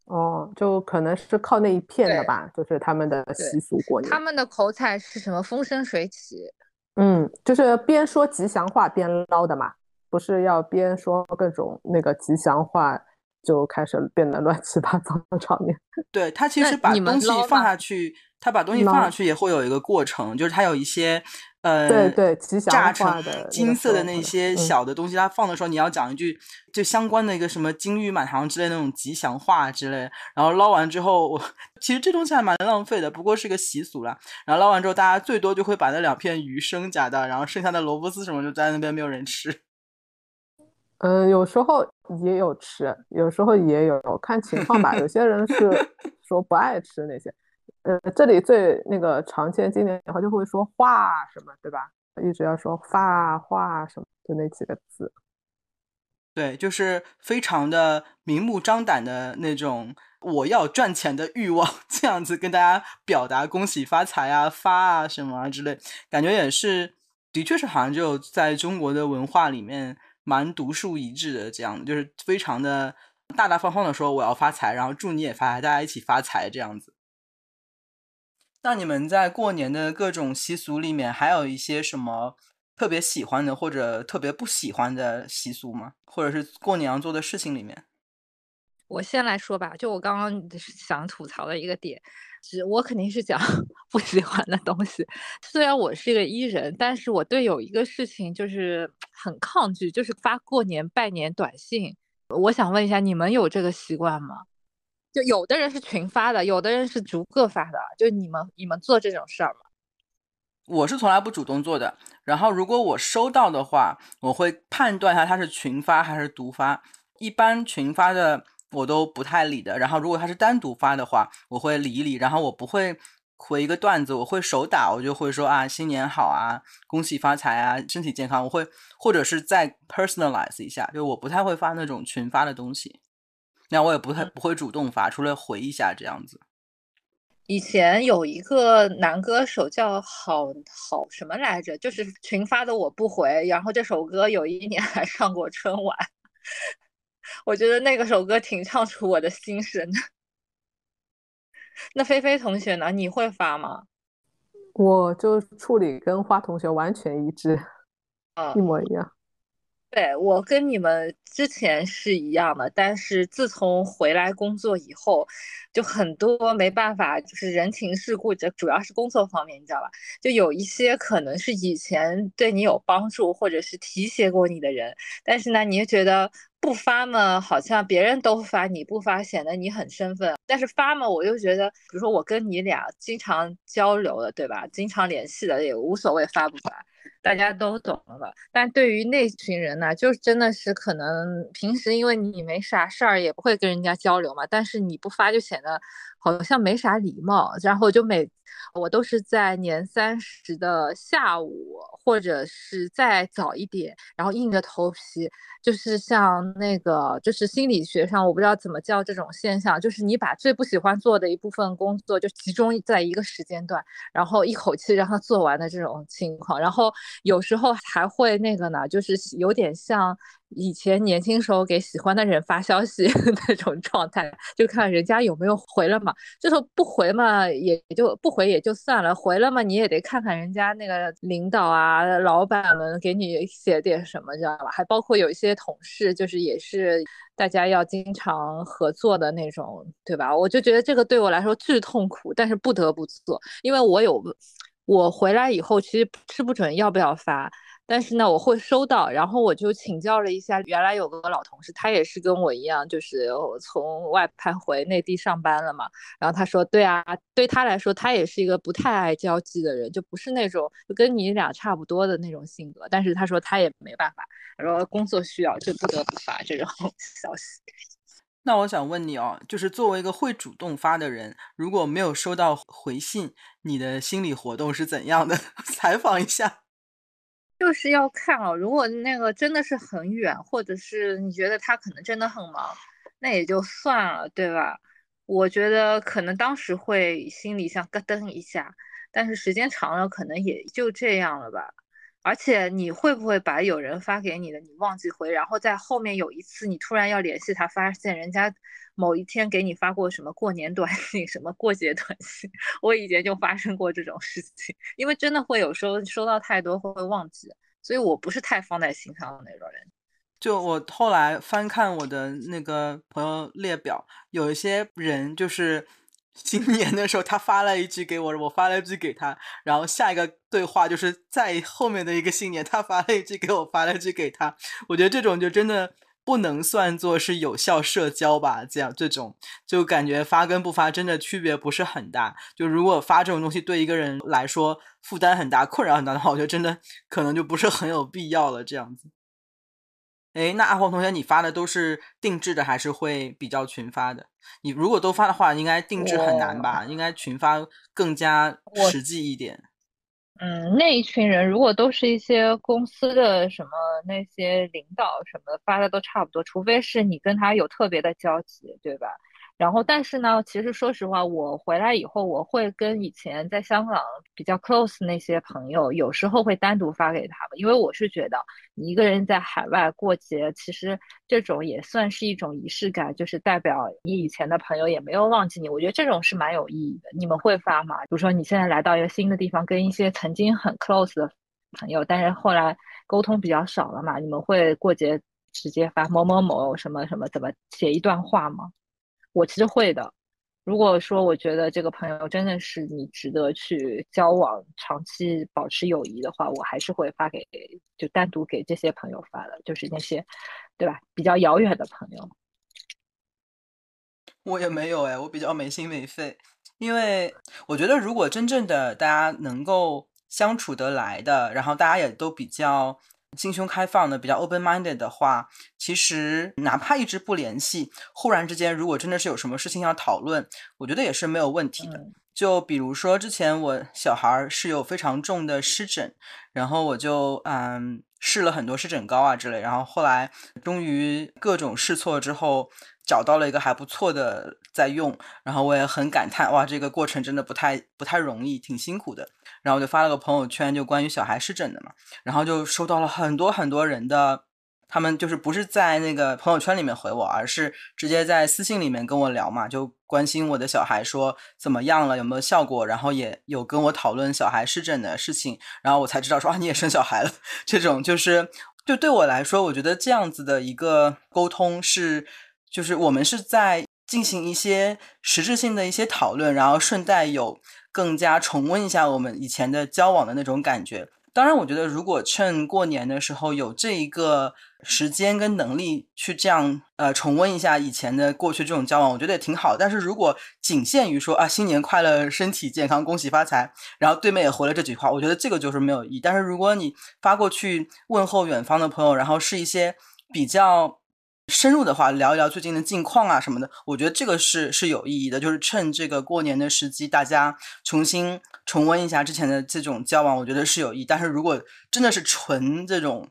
哦，就可能是靠那一片的吧，就是他们的习俗过年他。们的口彩是什么风生水起，嗯，就是边说吉祥话边捞的嘛，不是要边说各种那个吉祥话就开始变得乱七八糟的场面。对，他其实把你们东西放下去，它把东西放上去也会有一个过程，就是它有一些呃，对对吉祥话炸成的金色的那些嗯小的东西，它放的时候你要讲一句就相关的一个什么金玉满堂之类的那种吉祥话之类，然后捞完之后，我 其实这东西还蛮浪费的，不过是个习俗啦。然后捞完之后，大家最多就会把那两片鱼生夹到，然后剩下的萝卜丝什么就在那边没有人吃。嗯，有时候也有吃，有时候也有看情况吧。有些人是说不爱吃那些，呃，这里最那个常见经典的话就会说话什么，对吧？一直要说发话什么，就那几个字。对，就是非常的明目张胆的那种我要赚钱的欲望，这样子跟大家表达恭喜发财啊、发啊什么啊之类，感觉也是，的确是好像就在中国的文化里面蛮独树一帜的，这样就是非常的大大方方的说我要发财，然后祝你也发财，大家一起发财这样子。那你们在过年的各种习俗里面，还有一些什么特别喜欢的或者特别不喜欢的习俗吗？或者是过年要做的事情里面？我先来说吧，就我刚刚想吐槽的一个点，是我肯定是讲 不喜欢的东西。虽然我是一个 E 人，但是我对有一个事情就是很抗拒，就是发过年拜年短信。我想问一下，你们有这个习惯吗？就有的人是群发的，有的人是逐个发的，就你们你们做这种事儿吗？我是从来不主动做的。然后如果我收到的话，我会判断一下它是群发还是独发。一般群发的我都不太理的。然后如果他是单独发的话，我会理一理。然后我不会回一个段子，我会手打，我就会说啊新年好啊，恭喜发财啊，身体健康。我会或者是再 personalize 一下，就我不太会发那种群发的东西。那我也不太不会主动发，除了回一下这样子。以前有一个男歌手叫好好什么来着，就是群发的我不回，然后这首歌有一年还上过春晚，我觉得那个首歌挺唱出我的心声的。那菲菲同学呢？你会发吗？我就处理跟花同学完全一致，嗯一模一样。对，我跟你们之前是一样的，但是自从回来工作以后，就很多没办法，就是人情世故，这主要是工作方面，你知道吧？就有一些可能是以前对你有帮助，或者是提携过你的人，但是呢，你又觉得不发嘛，好像别人都发，你不发显得你很身份，但是发嘛，我又觉得，比如说我跟你俩经常交流的，对吧？经常联系的也无所谓发不发。大家都懂了吧？但对于那群人呢，就真的是可能平时因为你没啥事儿，也不会跟人家交流嘛。但是你不发就显得好像没啥礼貌。然后就每我都是在年三十的下午，或者是再早一点，然后硬着头皮，就是像那个就是心理学上我不知道怎么叫这种现象，就是你把最不喜欢做的一部分工作就集中在一个时间段。然后一口气让他做完的这种情况，然后有时候还会那个呢，就是有点像以前年轻时候给喜欢的人发消息 那种状态，就看人家有没有回了嘛。就说不回嘛，也就不回也就算了，回了嘛，你也得看看人家那个领导啊、老板们给你写点什么，知道吧？还包括有一些同事，就是也是。大家要经常合作的那种，对吧？我就觉得这个对我来说巨痛苦，但是不得不做，因为我有，我回来以后其实吃不准要不要发，但是呢，我会收到，然后我就请教了一下，原来有个老同事，他也是跟我一样，就是从外派回内地上班了嘛。然后他说，对啊，对他来说，他也是一个不太爱交际的人，就不是那种就跟你俩差不多的那种性格。但是他说他也没办法，他说工作需要就不得不发这种 消息。那我想问你哦，就是作为一个会主动发的人，如果没有收到回信，你的心理活动是怎样的？采访一下。就是要看哦，如果那个真的是很远，或者是你觉得他可能真的很忙，那也就算了，对吧？我觉得可能当时会心里像咯噔一下，但是时间长了，可能也就这样了吧。而且你会不会把有人发给你的你忘记回，然后在后面有一次你突然要联系他，发现人家某一天给你发过什么过年短信、什么过节短信？我以前就发生过这种事情，因为真的会有时候收到太多会忘记，所以我不是太放在心上的那种人。就我后来翻看我的那个朋友列表，有一些人就是。新年的时候，他发了一句给我，我发了一句给他，然后下一个对话就是在后面的一个新年，他发了一句给我，发了一句给他。我觉得这种就真的不能算作是有效社交吧？这样这种就感觉发跟不发真的区别不是很大。就如果发这种东西对一个人来说负担很大、困扰很大的话，我觉得真的可能就不是很有必要了。这样子。哎，那阿黄同学，你发的都是定制的，还是会比较群发的？你如果都发的话，应该定制很难吧？应该群发更加实际一点。嗯，那一群人如果都是一些公司的什么那些领导什么发的都差不多，除非是你跟他有特别的交集，对吧？然后，但是呢，其实说实话，我回来以后，我会跟以前在香港比较 close 那些朋友，有时候会单独发给他们，因为我是觉得你一个人在海外过节，其实这种也算是一种仪式感，就是代表你以前的朋友也没有忘记你。我觉得这种是蛮有意义的。你们会发吗？比如说你现在来到一个新的地方，跟一些曾经很 close 的朋友，但是后来沟通比较少了嘛，你们会过节直接发某某某什么什么，怎么写一段话吗？我其实会的。如果说我觉得这个朋友真的是你值得去交往、长期保持友谊的话，我还是会发给，就单独给这些朋友发的，就是那些，对吧？比较遥远的朋友。我也没有哎，我比较没心没肺，因为我觉得如果真正的大家能够相处得来的，然后大家也都比较。心胸开放的，比较 open minded 的话，其实哪怕一直不联系，忽然之间如果真的是有什么事情要讨论，我觉得也是没有问题的。就比如说之前我小孩是有非常重的湿疹，然后我就嗯试了很多湿疹膏啊之类，然后后来终于各种试错之后。找到了一个还不错的在用，然后我也很感叹，哇，这个过程真的不太不太容易，挺辛苦的。然后我就发了个朋友圈，就关于小孩湿疹的嘛，然后就收到了很多很多人的，他们就是不是在那个朋友圈里面回我，而是直接在私信里面跟我聊嘛，就关心我的小孩说怎么样了，有没有效果，然后也有跟我讨论小孩湿疹的事情，然后我才知道说啊，你也生小孩了，这种就是就对我来说，我觉得这样子的一个沟通是。就是我们是在进行一些实质性的一些讨论，然后顺带有更加重温一下我们以前的交往的那种感觉。当然，我觉得如果趁过年的时候有这一个时间跟能力去这样呃重温一下以前的过去这种交往，我觉得也挺好。但是如果仅限于说啊新年快乐、身体健康、恭喜发财，然后对面也回了这句话，我觉得这个就是没有意义。但是如果你发过去问候远方的朋友，然后是一些比较。深入的话，聊一聊最近的近况啊什么的，我觉得这个是是有意义的。就是趁这个过年的时机，大家重新重温一下之前的这种交往，我觉得是有意义。但是如果真的是纯这种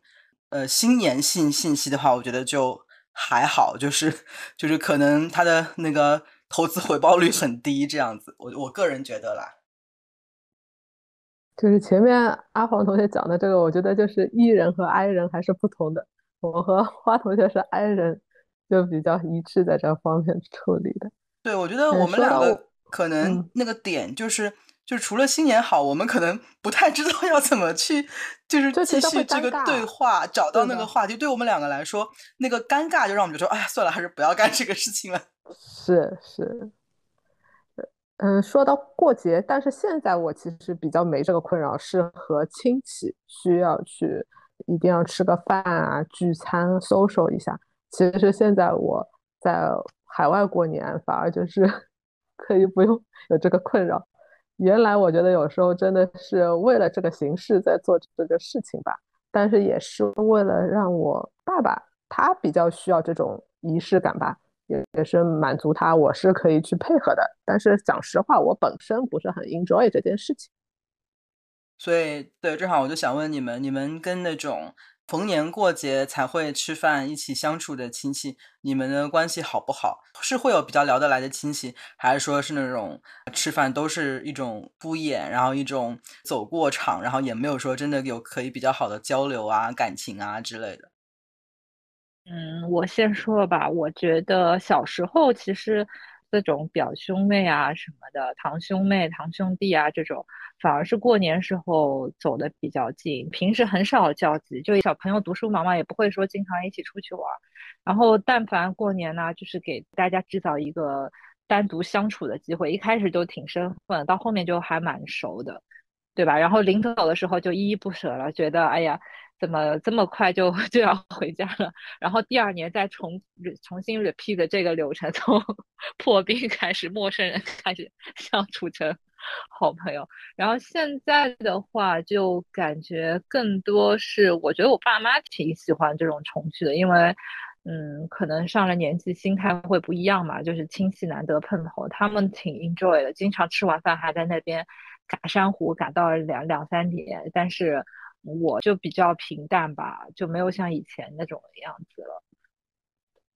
呃新年性信息的话，我觉得就还好，就是就是可能他的那个投资回报率很低，这样子。我我个人觉得啦，就是前面阿黄同学讲的这个，我觉得就是 E 人和 I 人还是不同的。我和花同学是 I 人，就比较一致在这方面处理的。对，我觉得我们两个可能那个点就是，就除了新年好，我们可能不太知道要怎么去，就是继续这个对话，找到那个话题。对我们两个来说，那个尴尬就让我们觉得，哎呀，算了，还是不要干这个事情了。是 是，嗯，说到过节，但是现在我其实比较没这个困扰，是和亲戚需要去。一定要吃个饭啊，聚餐 social 一下。其实现在我在海外过年，反而就是 可以不用有这个困扰。原来我觉得有时候真的是为了这个形式在做这个事情吧，但是也是为了让我爸爸他比较需要这种仪式感吧，也也是满足他，我是可以去配合的。但是讲实话，我本身不是很 enjoy 这件事情。所以，对，正好我就想问你们，你们跟那种逢年过节才会吃饭、一起相处的亲戚，你们的关系好不好？是会有比较聊得来的亲戚，还是说是那种吃饭都是一种敷衍，然后一种走过场，然后也没有说真的有可以比较好的交流啊、感情啊之类的？嗯，我先说吧，我觉得小时候其实。各种表兄妹啊什么的，堂兄妹、堂兄弟啊这种，反而是过年时候走的比较近，平时很少交集。就小朋友读书忙嘛，也不会说经常一起出去玩。然后但凡过年呢，就是给大家制造一个单独相处的机会。一开始就挺生分，到后面就还蛮熟的，对吧？然后临走的时候就依依不舍了，觉得哎呀。怎么这么快就 就要回家了？然后第二年再重重新 repeat 这个流程，从破冰开始，陌生人开始相处成好朋友。然后现在的话，就感觉更多是，我觉得我爸妈挺喜欢这种重聚的，因为嗯，可能上了年纪，心态会不一样嘛。就是亲戚难得碰头，他们挺 enjoy 的，经常吃完饭还在那边赶珊瑚，赶到两两三点，但是。我就比较平淡吧，就没有像以前那种样子了。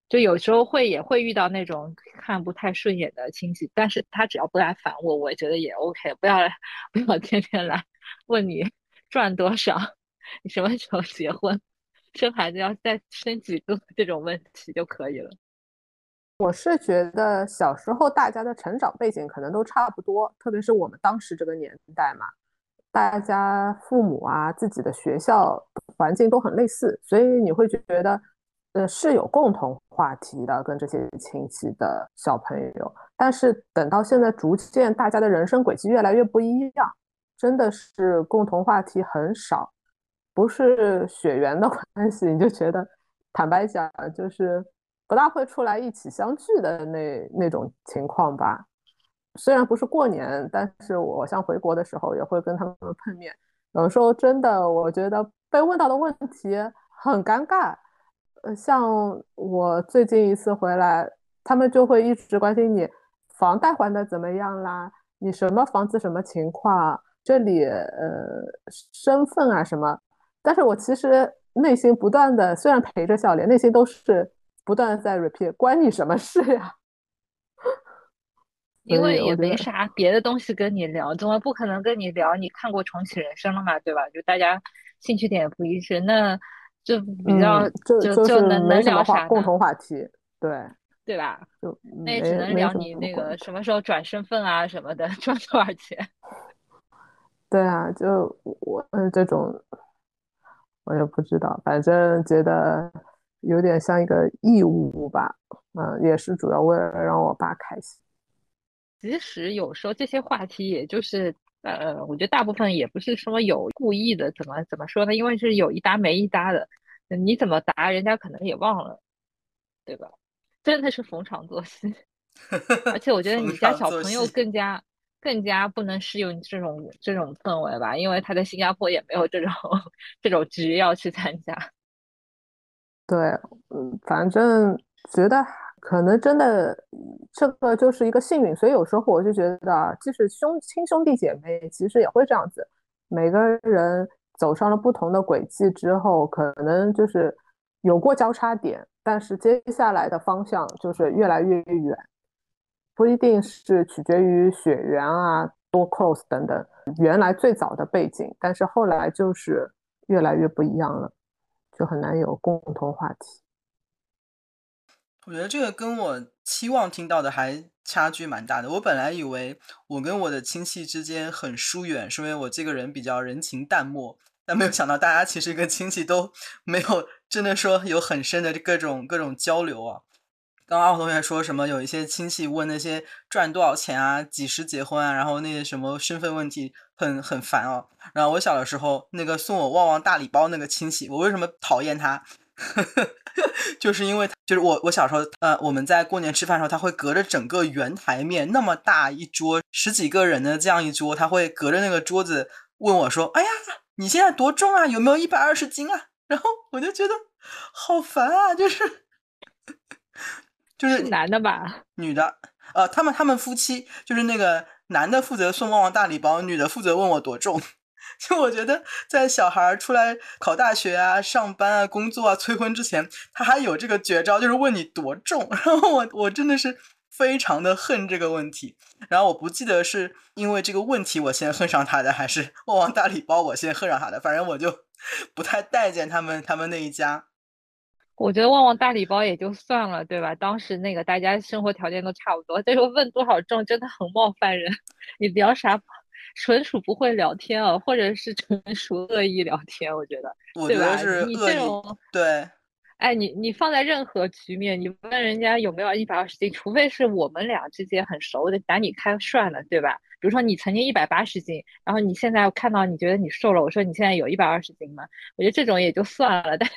就有时候会也会遇到那种看不太顺眼的亲戚，但是他只要不来烦我，我觉得也 OK。不要，不要天天来问你赚多少，你什么时候结婚，生孩子要再生几个这种问题就可以了。我是觉得小时候大家的成长背景可能都差不多，特别是我们当时这个年代嘛。大家父母啊，自己的学校环境都很类似，所以你会觉得，呃，是有共同话题的，跟这些亲戚的小朋友。但是等到现在，逐渐大家的人生轨迹越来越不一样，真的是共同话题很少，不是血缘的 关系，你就觉得，坦白讲，就是不大会出来一起相聚的那那种情况吧。虽然不是过年，但是我像回国的时候也会跟他们碰面。有时候真的，我觉得被问到的问题很尴尬。呃，像我最近一次回来，他们就会一直关心你房贷还的怎么样啦，你什么房子什么情况，这里呃身份啊什么。但是我其实内心不断的，虽然陪着笑脸，内心都是不断的在 repeat，关你什么事呀？因为也没啥别的东西跟你聊，怎么不可能跟你聊？你看过《重启人生》了嘛？对吧？就大家兴趣点不一致，那就比较就就能能聊啥？共同话题，对对吧？就那也只能聊你那个什么时候转身份啊什么的，赚多少钱？对啊，就我嗯这种，我也不知道，反正觉得有点像一个义务吧。嗯，也是主要为了让我爸开心。其实有时候这些话题，也就是呃，我觉得大部分也不是说有故意的，怎么怎么说呢？因为是有一搭没一搭的，你怎么答，人家可能也忘了，对吧？真的是逢场作戏。而且我觉得你家小朋友更加更加不能适应这种这种氛围吧，因为他在新加坡也没有这种 这种局要去参加。对，嗯，反正觉得。可能真的这个就是一个幸运，所以有时候我就觉得，即使兄亲兄弟姐妹，其实也会这样子。每个人走上了不同的轨迹之后，可能就是有过交叉点，但是接下来的方向就是越来越远，不一定是取决于血缘啊、多 close 等等，原来最早的背景，但是后来就是越来越不一样了，就很难有共同话题。我觉得这个跟我期望听到的还差距蛮大的。我本来以为我跟我的亲戚之间很疏远，是因为我这个人比较人情淡漠，但没有想到大家其实跟亲戚都没有真的说有很深的各种各种交流啊。刚刚同学说什么？有一些亲戚问那些赚多少钱啊，几时结婚啊，然后那些什么身份问题，很很烦哦。然后我小的时候，那个送我旺旺大礼包那个亲戚，我为什么讨厌他？就是因为就是我我小时候，呃，我们在过年吃饭的时候，他会隔着整个圆台面那么大一桌，十几个人的这样一桌，他会隔着那个桌子问我说：“哎呀，你现在多重啊？有没有一百二十斤啊？”然后我就觉得好烦啊，就是就是男的吧，女的，呃，他们他们夫妻就是那个男的负责送旺旺大礼包，女的负责问我多重。就我觉得，在小孩出来考大学啊、上班啊、工作啊、催婚之前，他还有这个绝招，就是问你多重。然后我我真的是非常的恨这个问题。然后我不记得是因为这个问题我先恨上他的，还是旺旺大礼包我先恨上他的。反正我就不太待见他们他们那一家。我觉得旺旺大礼包也就算了，对吧？当时那个大家生活条件都差不多，但是问多少重真的很冒犯人。你聊啥？纯属不会聊天啊，或者是纯属恶意聊天，我觉得，我觉得是恶意。对，哎，你你放在任何局面，你问人家有没有一百二十斤，除非是我们俩之间很熟的，打你开涮了，对吧？比如说你曾经一百八十斤，然后你现在看到你觉得你瘦了，我说你现在有一百二十斤吗？我觉得这种也就算了。但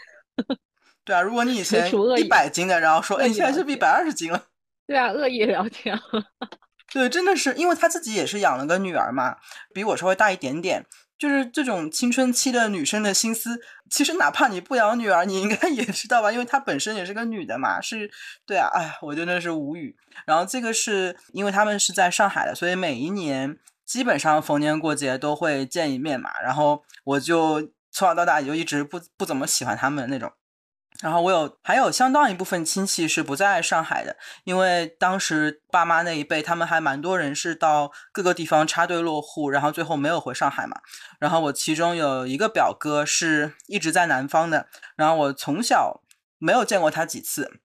对啊，如果你以前一百斤的，然后说哎，你现在是不是一百二十斤了？对啊，恶意聊天。对，真的是因为他自己也是养了个女儿嘛，比我稍微大一点点。就是这种青春期的女生的心思，其实哪怕你不养女儿，你应该 也知道吧？因为她本身也是个女的嘛，是对啊。哎，我真的是无语。然后这个是因为他们是在上海的，所以每一年基本上逢年过节都会见一面嘛。然后我就从小到大也就一直不不怎么喜欢他们那种。然后我有还有相当一部分亲戚是不在上海的，因为当时爸妈那一辈，他们还蛮多人是到各个地方插队落户，然后最后没有回上海嘛。然后我其中有一个表哥是一直在南方的，然后我从小没有见过他几次，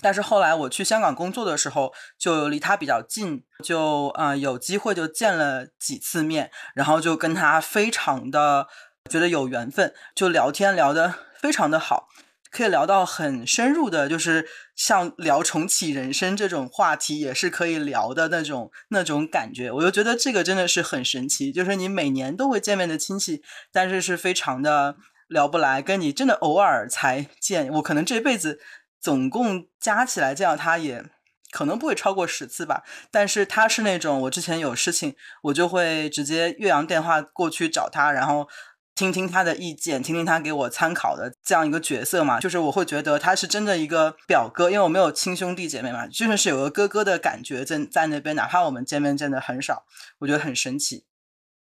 但是后来我去香港工作的时候，就离他比较近，就啊有机会就见了几次面，然后就跟他非常的觉得有缘分，就聊天聊得非常的好。可以聊到很深入的，就是像聊重启人生这种话题，也是可以聊的那种那种感觉。我就觉得这个真的是很神奇，就是你每年都会见面的亲戚，但是是非常的聊不来，跟你真的偶尔才见。我可能这辈子总共加起来见到他也可能不会超过十次吧。但是他是那种我之前有事情，我就会直接岳阳电话过去找他，然后。听听他的意见，听听他给我参考的这样一个角色嘛，就是我会觉得他是真的一个表哥，因为我没有亲兄弟姐妹嘛，就算是有个哥哥的感觉在在那边，哪怕我们见面见的很少，我觉得很神奇。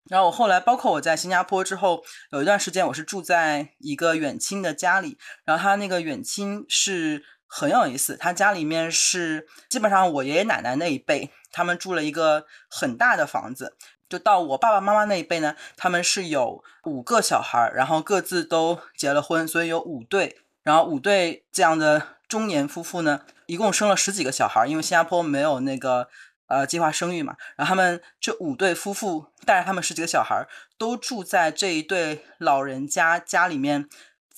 然后我后来，包括我在新加坡之后，有一段时间我是住在一个远亲的家里，然后他那个远亲是很有意思，他家里面是基本上我爷爷奶奶那一辈，他们住了一个很大的房子。就到我爸爸妈妈那一辈呢，他们是有五个小孩，然后各自都结了婚，所以有五对，然后五对这样的中年夫妇呢，一共生了十几个小孩，因为新加坡没有那个呃计划生育嘛，然后他们这五对夫妇带着他们十几个小孩，都住在这一对老人家家里面。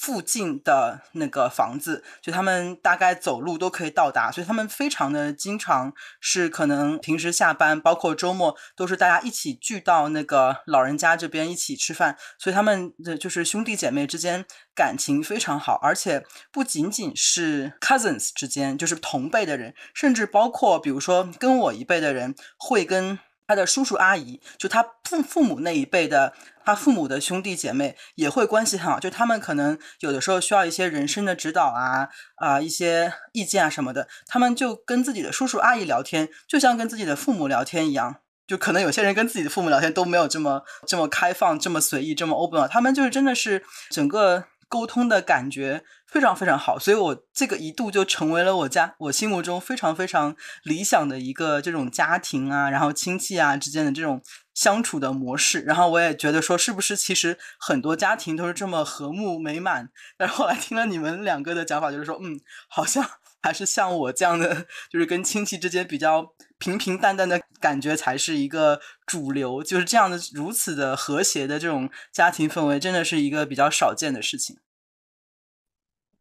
附近的那个房子，就他们大概走路都可以到达，所以他们非常的经常是可能平时下班，包括周末都是大家一起聚到那个老人家这边一起吃饭，所以他们的就是兄弟姐妹之间感情非常好，而且不仅仅是 cousins 之间，就是同辈的人，甚至包括比如说跟我一辈的人会跟。他的叔叔阿姨，就他父父母那一辈的，他父母的兄弟姐妹也会关系很好。就他们可能有的时候需要一些人生的指导啊啊，一些意见啊什么的，他们就跟自己的叔叔阿姨聊天，就像跟自己的父母聊天一样。就可能有些人跟自己的父母聊天都没有这么这么开放、这么随意、这么 open 他们就是真的是整个。沟通的感觉非常非常好，所以我这个一度就成为了我家我心目中非常非常理想的一个这种家庭啊，然后亲戚啊之间的这种相处的模式。然后我也觉得说，是不是其实很多家庭都是这么和睦美满？但是后来听了你们两个的讲法，就是说，嗯，好像 还是像我这样的，就是跟亲戚之间比较平平淡淡的感觉才是一个主流。就是这样的如此的和谐的这种家庭氛围，真的是一个比较少见的事情。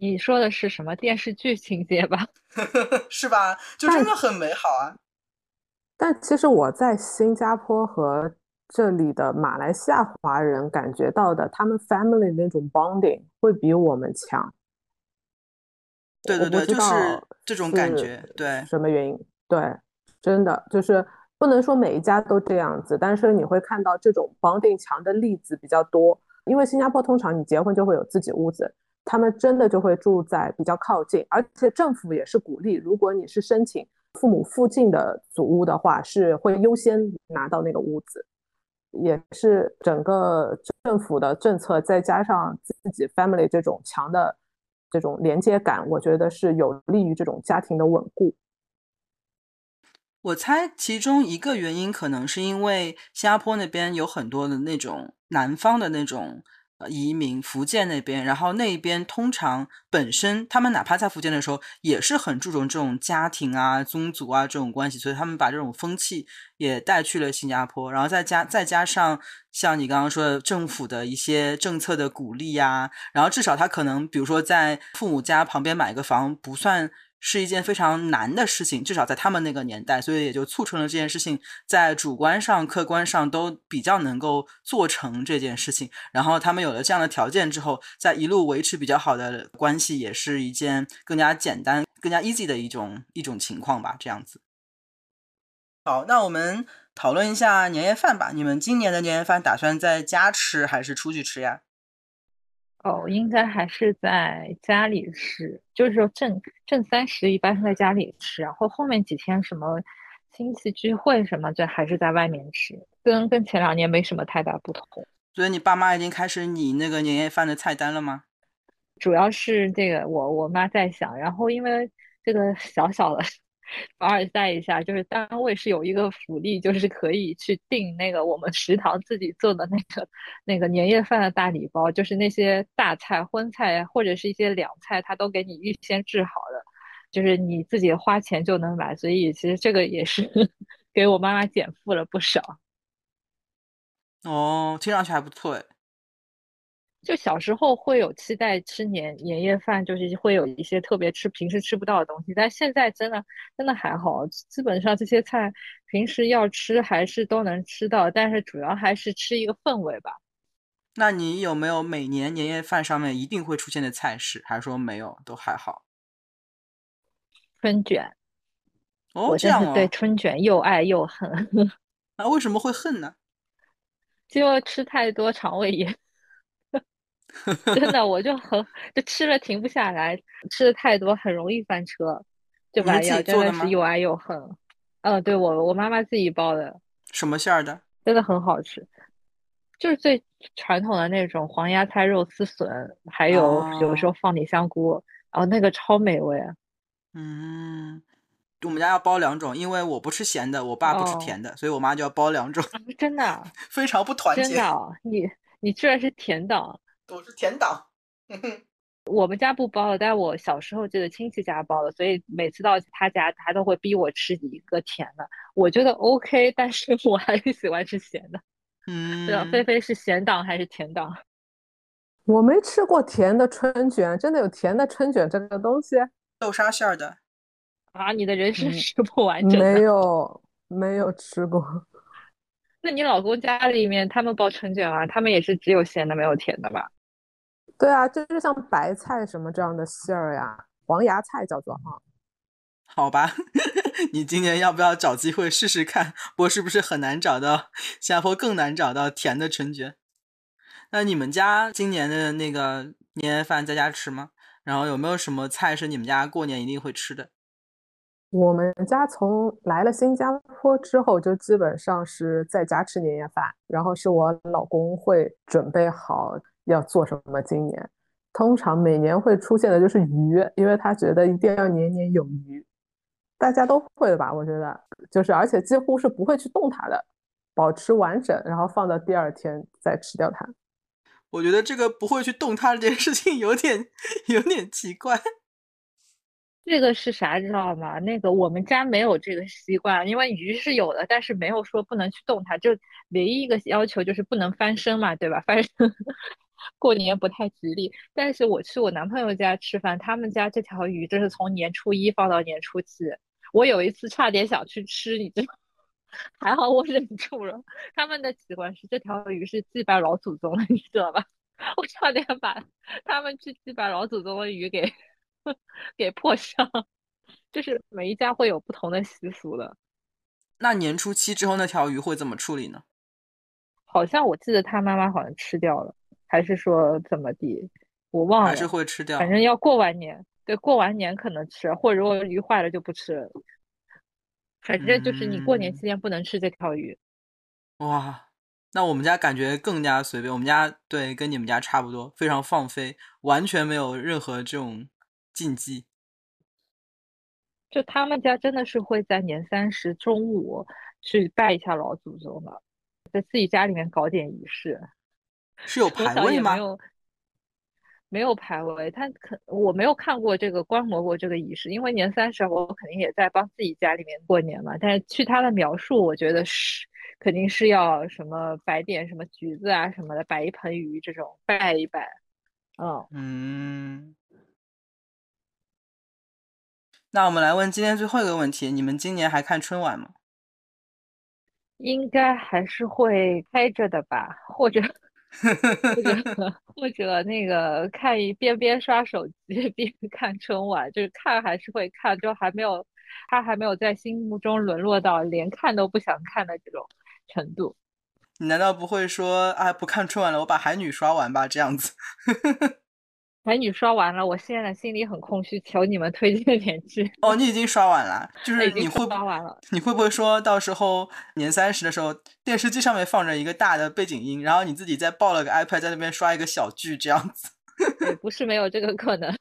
你说的是什么电视剧情节吧？是吧？就真的很美好啊。但其实我在新加坡和这里的马来西亚华人感觉到的，他们 family 那种 bonding 会比我们强。对对对，就是这种感觉。对，什么原因？对，真的就是不能说每一家都这样子，但是你会看到这种 bonding 强的例子比较多。因为新加坡通常你结婚就会有自己屋子，他们真的就会住在比较靠近，而且政府也是鼓励，如果你是申请父母附近的祖屋的话，是会优先拿到那个屋子，也是整个政府的政策，再加上自己 family 这种强的这种连接感，我觉得是有利于这种家庭的稳固。我猜其中一个原因可能是因为新加坡那边有很多的那种南方的那种移民，福建那边，然后那边通常本身他们哪怕在福建的时候也是很注重这种家庭啊、宗族啊这种关系，所以他们把这种风气也带去了新加坡，然后再加再加上像你刚刚说的政府的一些政策的鼓励呀，然后至少他可能比如说在父母家旁边买个房不算。是一件非常难的事情，至少在他们那个年代，所以也就促成了这件事情在主观上、客观上都比较能够做成这件事情。然后他们有了这样的条件之后，在一路维持比较好的关系，也是一件更加简单、更加 easy 的一种一种情况吧。这样子。好，那我们讨论一下年夜饭吧。你们今年的年夜饭打算在家吃还是出去吃呀？哦，应该还是在家里吃，就是说正正三十一般是在家里吃，然后后面几天什么亲戚聚会什么，就还是在外面吃，跟跟前两年没什么太大不同。所以你爸妈已经开始拟那个年夜饭的菜单了吗？主要是这个我我妈在想，然后因为这个小小的。凡尔赛一下，就是单位是有一个福利，就是可以去订那个我们食堂自己做的那个那个年夜饭的大礼包，就是那些大菜、荤菜或者是一些凉菜，他都给你预先制好的，就是你自己花钱就能买。所以其实这个也是 给我妈妈减负了不少。哦，听上去还不错哎。就小时候会有期待吃年年夜饭，就是会有一些特别吃平时吃不到的东西，但现在真的真的还好，基本上这些菜平时要吃还是都能吃到，但是主要还是吃一个氛围吧。那你有没有每年年夜饭上面一定会出现的菜式，还是说没有都还好？春卷，哦，这样哦，对春卷又爱又恨。那，为什么会恨呢？就吃太多肠胃炎。真的，我就很就吃了停不下来，吃的太多很容易翻车，这玩意儿真的是又爱又恨。嗯，对我我妈妈自己包的，什么馅儿的？真的很好吃，就是最传统的那种黄芽菜肉丝笋，还有有时候放点香菇，然后那个超美味。嗯，我们家要包两种，因为我不吃咸的，我爸不吃甜的，所以我妈就要包两种。真的？非常不团结。真的？你你居然是甜党？我是甜党，我们家不包了，但是我小时候记得亲戚家包的，所以每次到他家，他都会逼我吃一个甜的。我觉得 OK，但是我还是喜欢吃咸的。嗯，对啊，菲菲是咸党还是甜党？我没吃过甜的春卷，真的有甜的春卷这个东西？豆沙馅的啊？你的人生是不完整。没有，没有吃过。那你老公家里面他们包春卷啊？他们也是只有咸的没有甜的吧？对啊，就是像白菜什么这样的馅儿呀，黄芽菜叫做哈。好吧，你今年要不要找机会试试看？不过是不是很难找到？新加坡更难找到甜的春卷。那你们家今年的那个年夜饭在家吃吗？然后有没有什么菜是你们家过年一定会吃的？我们家从来了新加坡之后，就基本上是在家吃年夜饭，然后是我老公会准备好要做什么。今年通常每年会出现的就是鱼，因为他觉得一定要年年有余。大家都会吧？我觉得就是，而且几乎是不会去动它的，保持完整，然后放到第二天再吃掉它。我觉得这个不会去动它这件事情有点有点奇怪。这个是啥知道吗？那个我们家没有这个习惯，因为鱼是有的，但是没有说不能去动它，就唯一一个要求就是不能翻身嘛，对吧？翻身过年不太吉利。但是我去我男朋友家吃饭，他们家这条鱼就是从年初一放到年初七。我有一次差点想去吃，你知道，还好我忍住了。他们的习惯是这条鱼是祭拜老祖宗的，你知道吧？我差点把他们去祭拜老祖宗的鱼给给破伤。就是每一家会有不同的习俗的。那年初七之后那条鱼会怎么处理呢？好像我记得他妈妈好像吃掉了，还是说怎么地？我忘了。还是会吃掉。反正要过完年，对，过完年可能吃，或者如果鱼坏了就不吃。反正就是你过年期间不能吃这条鱼。哇，那我们家感觉更加随便。我们家对跟你们家差不多，非常放飞，完全没有任何这种禁忌。就他们家真的是会在年三十中午去拜一下老祖宗的，在自己家里面搞点仪式。是有排位吗？没有，没有牌位。他可我没有看过这个观摩过这个仪式，因为年三十我肯定也在帮自己家里面过年嘛。但是据他的描述，我觉得是肯定是要什么摆点什么橘子啊什么的，摆一盆鱼这种拜一拜。嗯嗯。那我们来问今天最后一个问题：你们今年还看春晚吗？应该还是会开着的吧，或者或者 或者那个看一边边刷手机 边看春晚，就是看还是会看，就还没有他还没有在心目中沦落到连看都不想看的这种程度。你难道不会说啊不看春晚了，我把海女刷完吧这样子？美女刷完了，我现在心里很空虚，求你们推荐点剧。哦，你已经刷完了，就是你会刷完了，你会不会说到时候年三十的时候，电视机上面放着一个大的背景音，然后你自己再抱了个 iPad 在那边刷一个小剧这样子？也不是没有这个可能。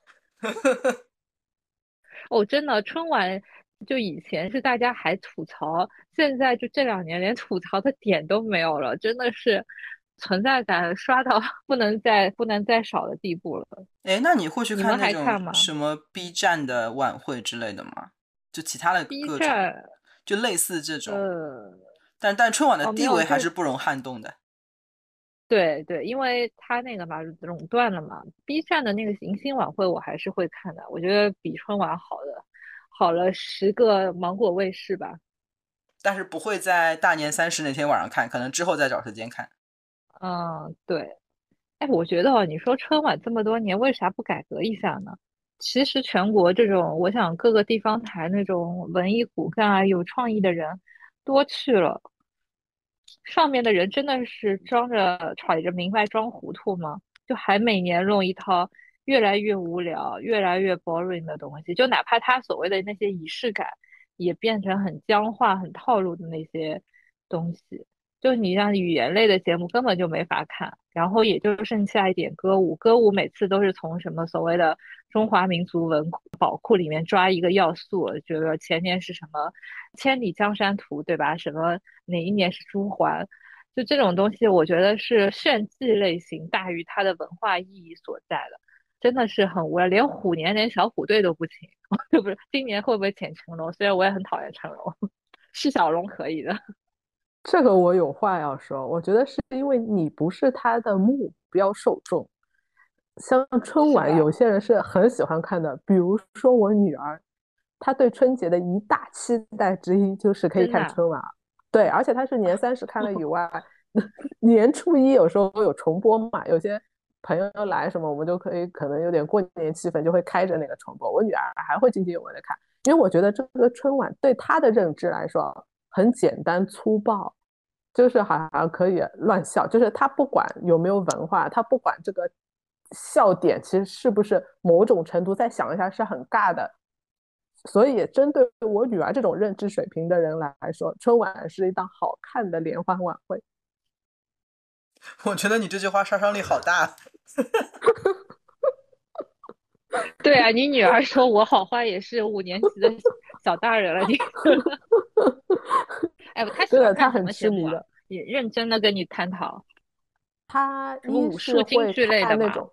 哦，真的，春晚就以前是大家还吐槽，现在就这两年连吐槽的点都没有了，真的是。存在感刷到不能再不能再少的地步了。哎，那你会去看那种什么 B 站的晚会之类的吗？就其他的各种，就类似这种。呃，但但春晚的地位还是不容撼动的。对对，因为他那个嘛垄断了嘛。B 站的那个迎新晚会我还是会看的，我觉得比春晚好的好了十个芒果卫视吧。但是不会在大年三十那天晚上看，可能之后再找时间看。嗯，对，哎，我觉得哦，你说春晚这么多年，为啥不改革一下呢？其实全国这种，我想各个地方台那种文艺骨干啊、有创意的人多去了，上面的人真的是装着揣着明白装糊涂吗？就还每年弄一套越来越无聊、越来越 boring 的东西，就哪怕他所谓的那些仪式感，也变成很僵化、很套路的那些东西。就你像语言类的节目根本就没法看，然后也就剩下一点歌舞，歌舞每次都是从什么所谓的中华民族文宝库里面抓一个要素，觉得前年是什么《千里江山图》，对吧？什么哪一年是朱鹮？就这种东西，我觉得是炫技类型大于它的文化意义所在的，真的是很无聊。连虎年连小虎队都不请，不是今年会不会请成龙？虽然我也很讨厌成龙，是小龙可以的。这个我有话要说，我觉得是因为你不是他的目标受众。像春晚，有些人是很喜欢看的，比如说我女儿，她对春节的一大期待之一就是可以看春晚。对，而且她是年三十看了以外，年初一有时候有重播嘛，有些朋友来什么，我们就可以可能有点过年气氛，就会开着那个重播。我女儿还会津津有味的看，因为我觉得这个春晚对她的认知来说。很简单粗暴，就是好像可以乱笑，就是他不管有没有文化，他不管这个笑点其实是不是某种程度，再想一下是很尬的。所以针对我女儿这种认知水平的人来说，春晚是一档好看的联欢晚会。我觉得你这句话杀伤力好大。对啊，你女儿说我好坏也是五年级的小大人了，你。哎，他喜欢看什么节目？也认真的跟你探讨。他一是会看那种，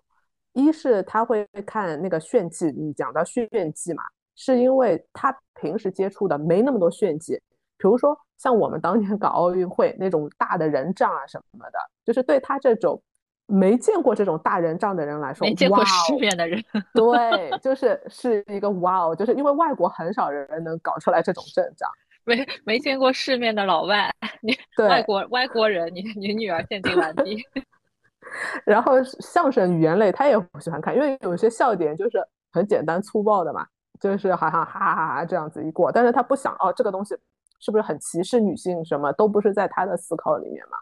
一是他会看那个炫技。你讲到炫技嘛，是因为他平时接触的没那么多炫技。比如说像我们当年搞奥运会那种大的人仗啊什么的，就是对他这种没见过这种大人仗的人来说，没见过世哦面的人，对，就是是一个哇哦，就是因为外国很少人能搞出来这种阵仗。没没见过世面的老外，你对，外国外国人，你你女儿鉴定完毕。然后相声语言类他也不喜欢看，因为有些笑点就是很简单粗暴的嘛，就是好像哈哈哈哈这样子一过，但是他不想哦，这个东西是不是很歧视女性，什么都不是在他的思考里面嘛，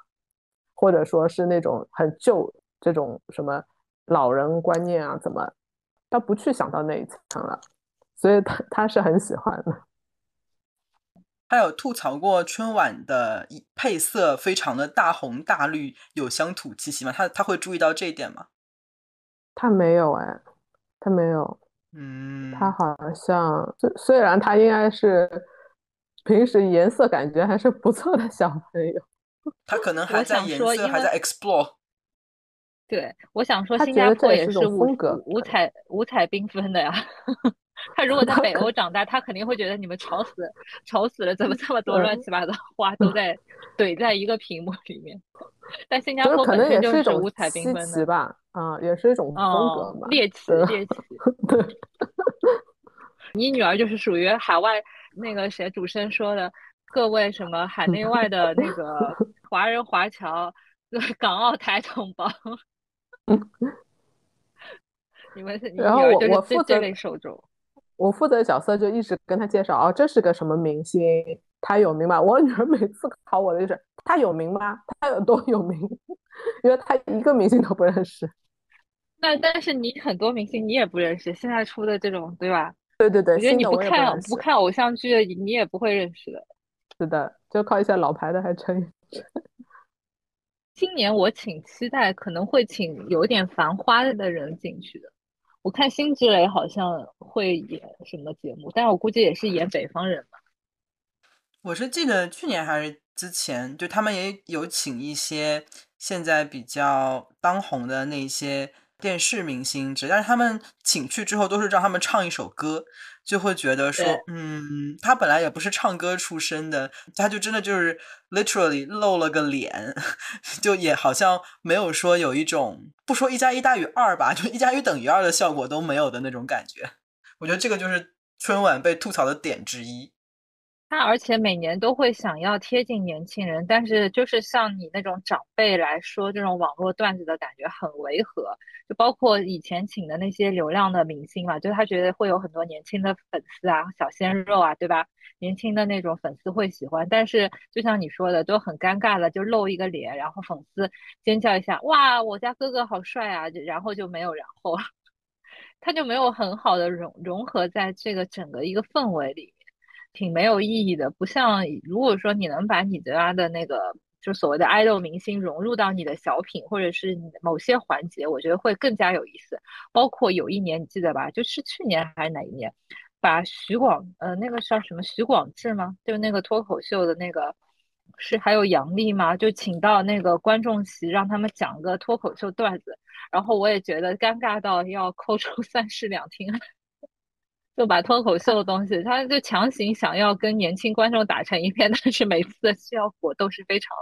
或者说是那种很旧这种什么老人观念啊，怎么他不去想到那一层了，所以他他是很喜欢的。他有吐槽过春晚的配色非常的大红大绿，有乡土气息吗？他他会注意到这一点吗？他没有哎，他没有，嗯，他好像虽虽然他应该是平时颜色感觉还是不错的小朋友，他可能还在想颜色，还在 explore。对，我想说新加坡也是五种风格五彩五彩缤纷的呀。他如果在北欧长大，他肯定会觉得你们吵死吵死了，怎么这么多乱七八糟花都在怼在一个屏幕里面？但新加坡本身也一种就是五彩缤纷的，奇吧，啊，也是一种风格哦嘛，，猎奇猎奇。对，你女儿就是属于海外那个谁主持人说的，各位什么海内外的那个华人华侨，港澳台同胞。你们是你然后我我负责类受众，我负责的角色就一直跟他介绍，哦，这是个什么明星，他有名吗？我女儿每次考我的就是他有名吗？他有多有名？因为他一个明星都不认识。那但是你很多明星你也不认识，现在出的这种对吧？对对对，我觉得你新的我也看不看偶像剧，你也不会认识的。是的，就靠一些老牌的还撑。今年我挺期待，可能会请有点繁花的人进去的。我看辛芷蕾好像会演什么节目，但我估计也是演北方人吧。我是记得去年还是之前，就他们也有请一些现在比较当红的那些电视明星，只但是他们请去之后都是让他们唱一首歌，就会觉得说，嗯，他本来也不是唱歌出身的，他就真的就是 literally 露了个脸，就也好像没有说有一种不说一加一大于二吧，就一加一等于二的效果都没有的那种感觉。我觉得这个就是春晚被吐槽的点之一。他而且每年都会想要贴近年轻人，但是就是像你那种长辈来说，这种网络段子的感觉很违和。就包括以前请的那些流量的明星嘛，就他觉得会有很多年轻的粉丝啊、小鲜肉啊，对吧？年轻的那种粉丝会喜欢，但是就像你说的，都很尴尬的，就露一个脸，然后粉丝尖叫一下，哇，我家哥哥好帅啊，然后就没有然后了，他就没有很好的融融合在这个整个一个氛围里。挺没有意义的，不像如果说你能把你家的那个就所谓的爱豆明星融入到你的小品或者是某些环节，我觉得会更加有意思。包括有一年你记得吧，就是去年还是哪一年，把徐广呃那个叫什么徐广志吗？就是那个脱口秀的那个是还有杨笠吗？就请到那个观众席让他们讲个脱口秀段子，然后我也觉得尴尬到要抠出三室两厅。就把脱口秀的东西，他就强行想要跟年轻观众打成一片，但是每次的效果都是非常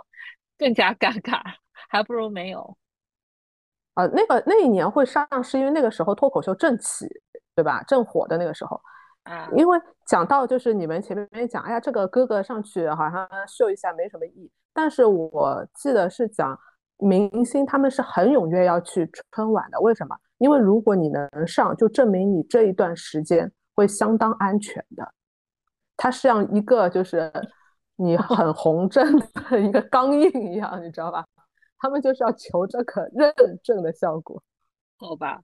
更加尴尬，还不如没有。啊，那个那一年会上，是因为那个时候脱口秀正起，对吧？正火的那个时候。啊，因为讲到就是你们前面讲，哎呀，这个哥哥上去好像秀一下没什么意义，但是我记得是讲明星他们是很踊跃要去春晚的，为什么？因为如果你能上，就证明你这一段时间会相当安全的。它像一个就是你很红 证的一个钢印一样，你知道吧？他们就是要求这个认证的效果。好吧。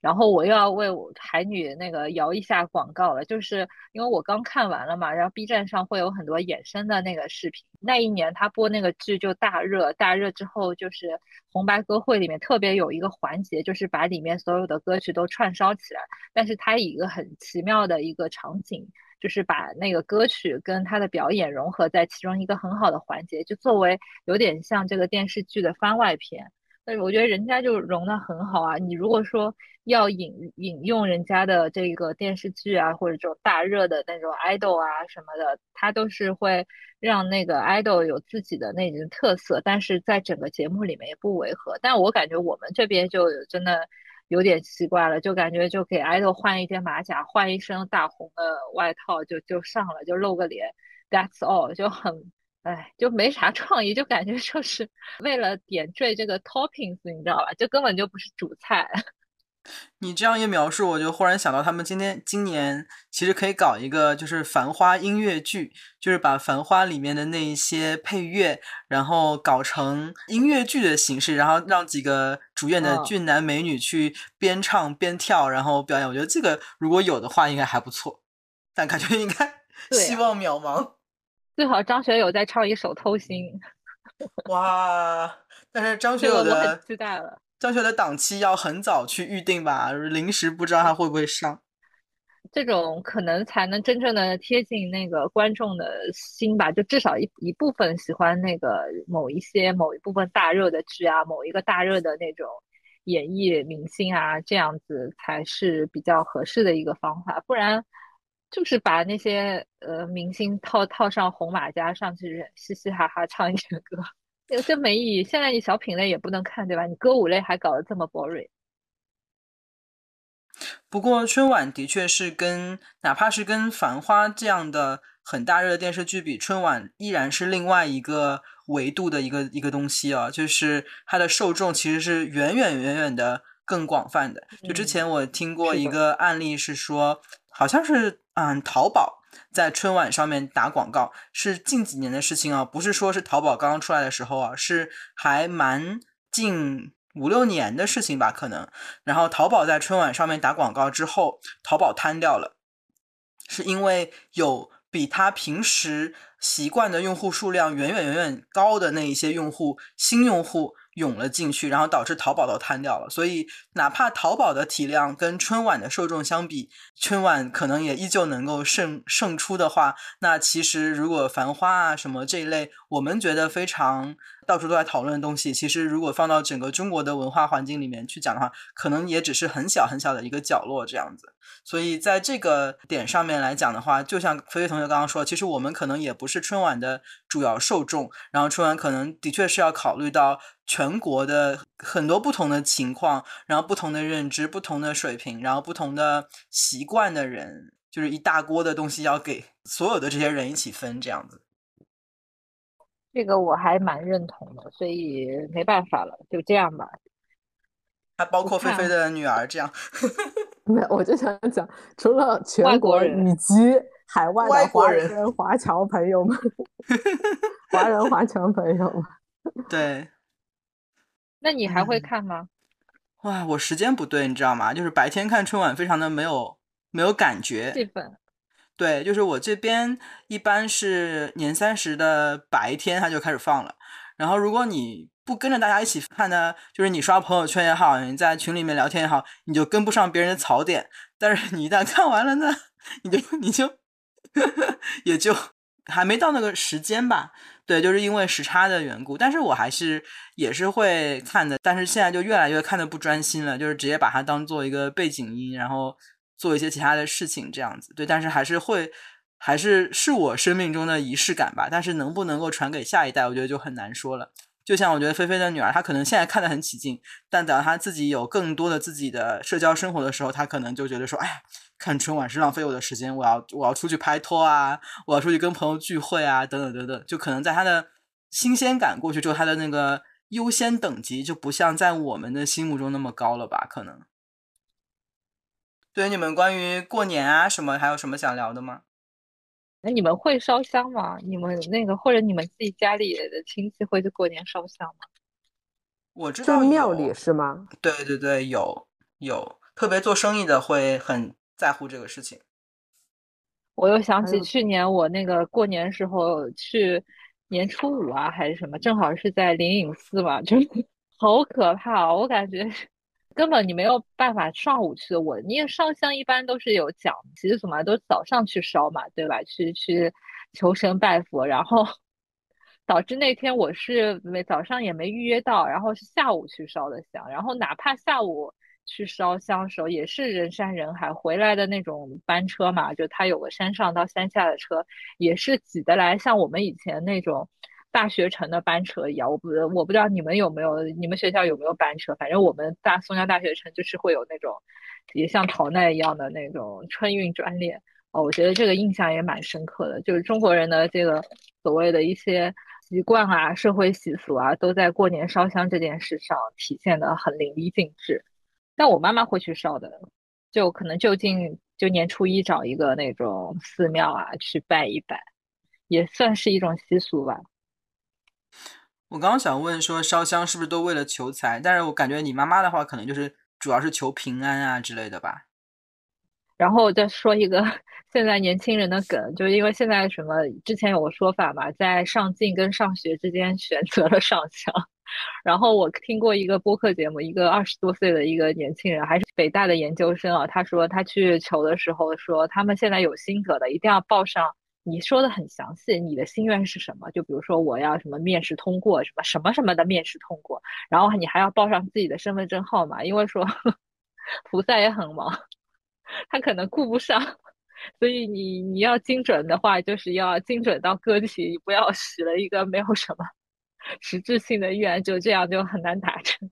然后我又要为我海女那个摇一下广告了，就是因为我刚看完了嘛，然后 B 站上会有很多衍生的那个视频。那一年他播那个剧就大热，大热之后就是红白歌会里面特别有一个环节，就是把里面所有的歌曲都串烧起来，但是他以一个很奇妙的一个场景，就是把那个歌曲跟他的表演融合在其中一个很好的环节，就作为有点像这个电视剧的番外篇。但是我觉得人家就融的很好啊。你如果说要引引用人家的这个电视剧啊，或者这种大热的那种 idol 啊什么的，他都是会让那个 idol 有自己的那种特色，但是在整个节目里面也不违和。但我感觉我们这边就真的有点奇怪了，就感觉就给 idol 换一件马甲，换一身大红的外套就就上了，就露个脸，That's all，就很。哎，就没啥创意，就感觉就是 为了点缀这个 toppings，你知道吧？就根本就不是主菜。你这样一描述，我就忽然想到，他们今天今年其实可以搞一个，就是《繁花》音乐剧，就是把《繁花》里面的那一些配乐，然后搞成音乐剧的形式，然后让几个主演的俊男美女去边唱边跳，然后表演。我觉得这个如果有的话，应该还不错，但感觉应该 希望渺茫。最好张学友再唱一首《偷心》。哇！但是张学友的期待了。张学友的档期要很早去预定吧，临时不知道他会不会上。这种可能才能真正的贴近那个观众的心吧，就至少一一部分喜欢那个某一些某一部分大热的剧啊，某一个大热的那种演艺明星啊，这样子才是比较合适的一个方法，不然。就是把那些呃明星套套上红马甲上去，嘻嘻哈哈唱一些歌，有些没意义。现在你小品类也不能看，对吧？你歌舞类还搞得这么 boring。不过春晚的确是跟哪怕是跟《繁花》这样的很大热的电视剧比，春晚依然是另外一个维度的一个一个东西啊，就是它的受众其实是远远远远的更广泛的。就之前我听过一个案例是说，好像是。嗯，淘宝在春晚上面打广告是近几年的事情啊，不是说是淘宝刚刚出来的时候啊，是还蛮近五六年的事情吧，可能。然后淘宝在春晚上面打广告之后，淘宝瘫掉了，是因为有比他平时习惯的用户数量远远远远高的那一些用户，新用户。涌了进去，然后导致淘宝都瘫掉了。所以，哪怕淘宝的体量跟春晚的受众相比，春晚可能也依旧能够胜胜出的话，那其实如果繁花啊什么这一类，我们觉得非常到处都在讨论的东西，其实如果放到整个中国的文化环境里面去讲的话，可能也只是很小很小的一个角落这样子。所以，在这个点上面来讲的话，就像飞飞同学刚刚说，其实我们可能也不是春晚的主要受众，然后春晚可能的确是要考虑到。全国的很多不同的情况，然后不同的认知、不同的水平，然后不同的习惯的人，就是一大锅的东西要给所有的这些人一起分，这样子。这个我还蛮认同的，所以没办法了，就这样吧。还包括菲菲的女儿这样。没有，我就想讲，除了全国以及海外的华人、华侨朋友们，华人、华侨朋友们，对。那你还会看吗？哇，我时间不对，你知道吗？就是白天看春晚，非常的没有没有感觉。气氛。对，就是我这边一般是年三十的白天他就开始放了，然后如果你不跟着大家一起看呢，就是你刷朋友圈也好，你在群里面聊天也好，你就跟不上别人的槽点。但是你一旦看完了呢，你就你就 也就还没到那个时间吧。对，就是因为时差的缘故，但是我还是也是会看的，但是现在就越来越看的不专心了，就是直接把它当做一个背景音，然后做一些其他的事情这样子。对，但是还是会，还是是我生命中的仪式感吧。但是能不能够传给下一代，我觉得就很难说了。就像我觉得菲菲的女儿，她可能现在看得很起劲，但等到她自己有更多的自己的社交生活的时候，她可能就觉得说，哎。看春晚是浪费我的时间，我要我要出去拍拖啊，我要出去跟朋友聚会啊，等等等等，就可能在她的新鲜感过去之后，她的那个优先等级就不像在我们的心目中那么高了吧？可能。对，你们关于过年啊什么，还有什么想聊的吗？那你们会烧香吗？你们那个或者你们自己家里的亲戚会过年烧香吗？我知道庙里是吗？对对对，有有，特别做生意的会很。在乎这个事情，我又想起去年我那个过年时候去年初五啊还是什么，正好是在灵隐寺嘛，就 好可怕，我感觉根本你没有办法上午去。我你也上香一般都是有讲其实什么，都早上去烧嘛，对吧？去去求神拜佛，然后导致那天我是没早上也没预约到，然后是下午去烧的香，然后哪怕下午去烧香的时候也是人山人海，回来的那种班车嘛，就它有个山上到山下的车，也是挤得来，像我们以前那种大学城的班车一样。我不我不知道你们有没有，你们学校有没有班车？反正我们大松江大学城就是会有那种也像陶奈一样的那种春运专列。哦，我觉得这个印象也蛮深刻的，就是中国人的这个所谓的一些。习惯啊，社会习俗啊，都在过年烧香这件事上体现的很淋漓尽致。但我妈妈会去烧的，就可能就近就年初一找一个那种寺庙啊去拜一拜，也算是一种习俗吧。我刚刚想问说，烧香是不是都为了求财？但是我感觉你妈妈的话，可能就是主要是求平安啊之类的吧。然后再说一个 现在年轻人的梗，就是因为现在什么之前有个说法嘛，在上进跟上学之间选择了上香。然后我听过一个播客节目，一个二十多岁的一个年轻人，还是北大的研究生啊，他说他去求的时候说，他们现在有心得的，一定要报上你说的很详细，你的心愿是什么？就比如说我要什么面试通过，什么什么什么的面试通过，然后你还要报上自己的身份证号码，因为说 菩萨也很忙。他可能顾不上，所以你你要精准的话，就是要精准到个体，不要许了一个没有什么实质性的愿，就这样就很难达成。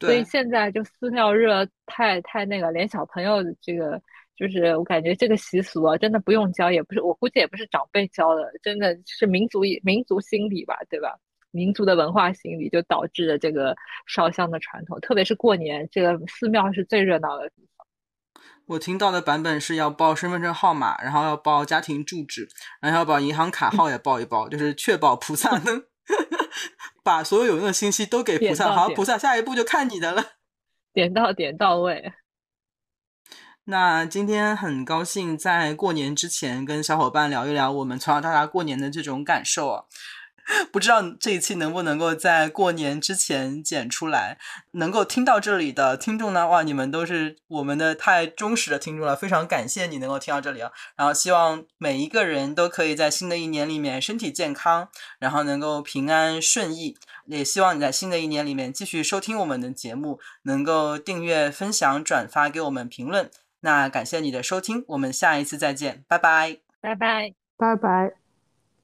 所以现在就寺庙热太太那个，连小朋友这个就是我感觉这个习俗啊，真的不用教，也不是我估计也不是长辈教的，真的是民族民族心理吧，对吧？民族的文化心理就导致了这个烧香的传统，特别是过年，这个寺庙是最热闹的地方。我听到的版本是要报身份证号码，然后要报家庭住址，然后要把银行卡号也报一报，就是确保菩萨能 把所有有用的信息都给菩萨。好，菩萨下一步就看你的了。点到点到位。那今天很高兴在过年之前跟小伙伴聊一聊我们从小到大过年的这种感受啊。不知道这一期能不能够在过年之前剪出来，能够听到这里的听众呢？哇，你们都是我们的太忠实的听众了，非常感谢你能够听到这里啊！然后希望每一个人都可以在新的一年里面身体健康，然后能够平安顺意。也希望你在新的一年里面继续收听我们的节目，能够订阅、分享、转发给我们评论。那感谢你的收听，我们下一次再见，拜拜，拜拜，拜拜。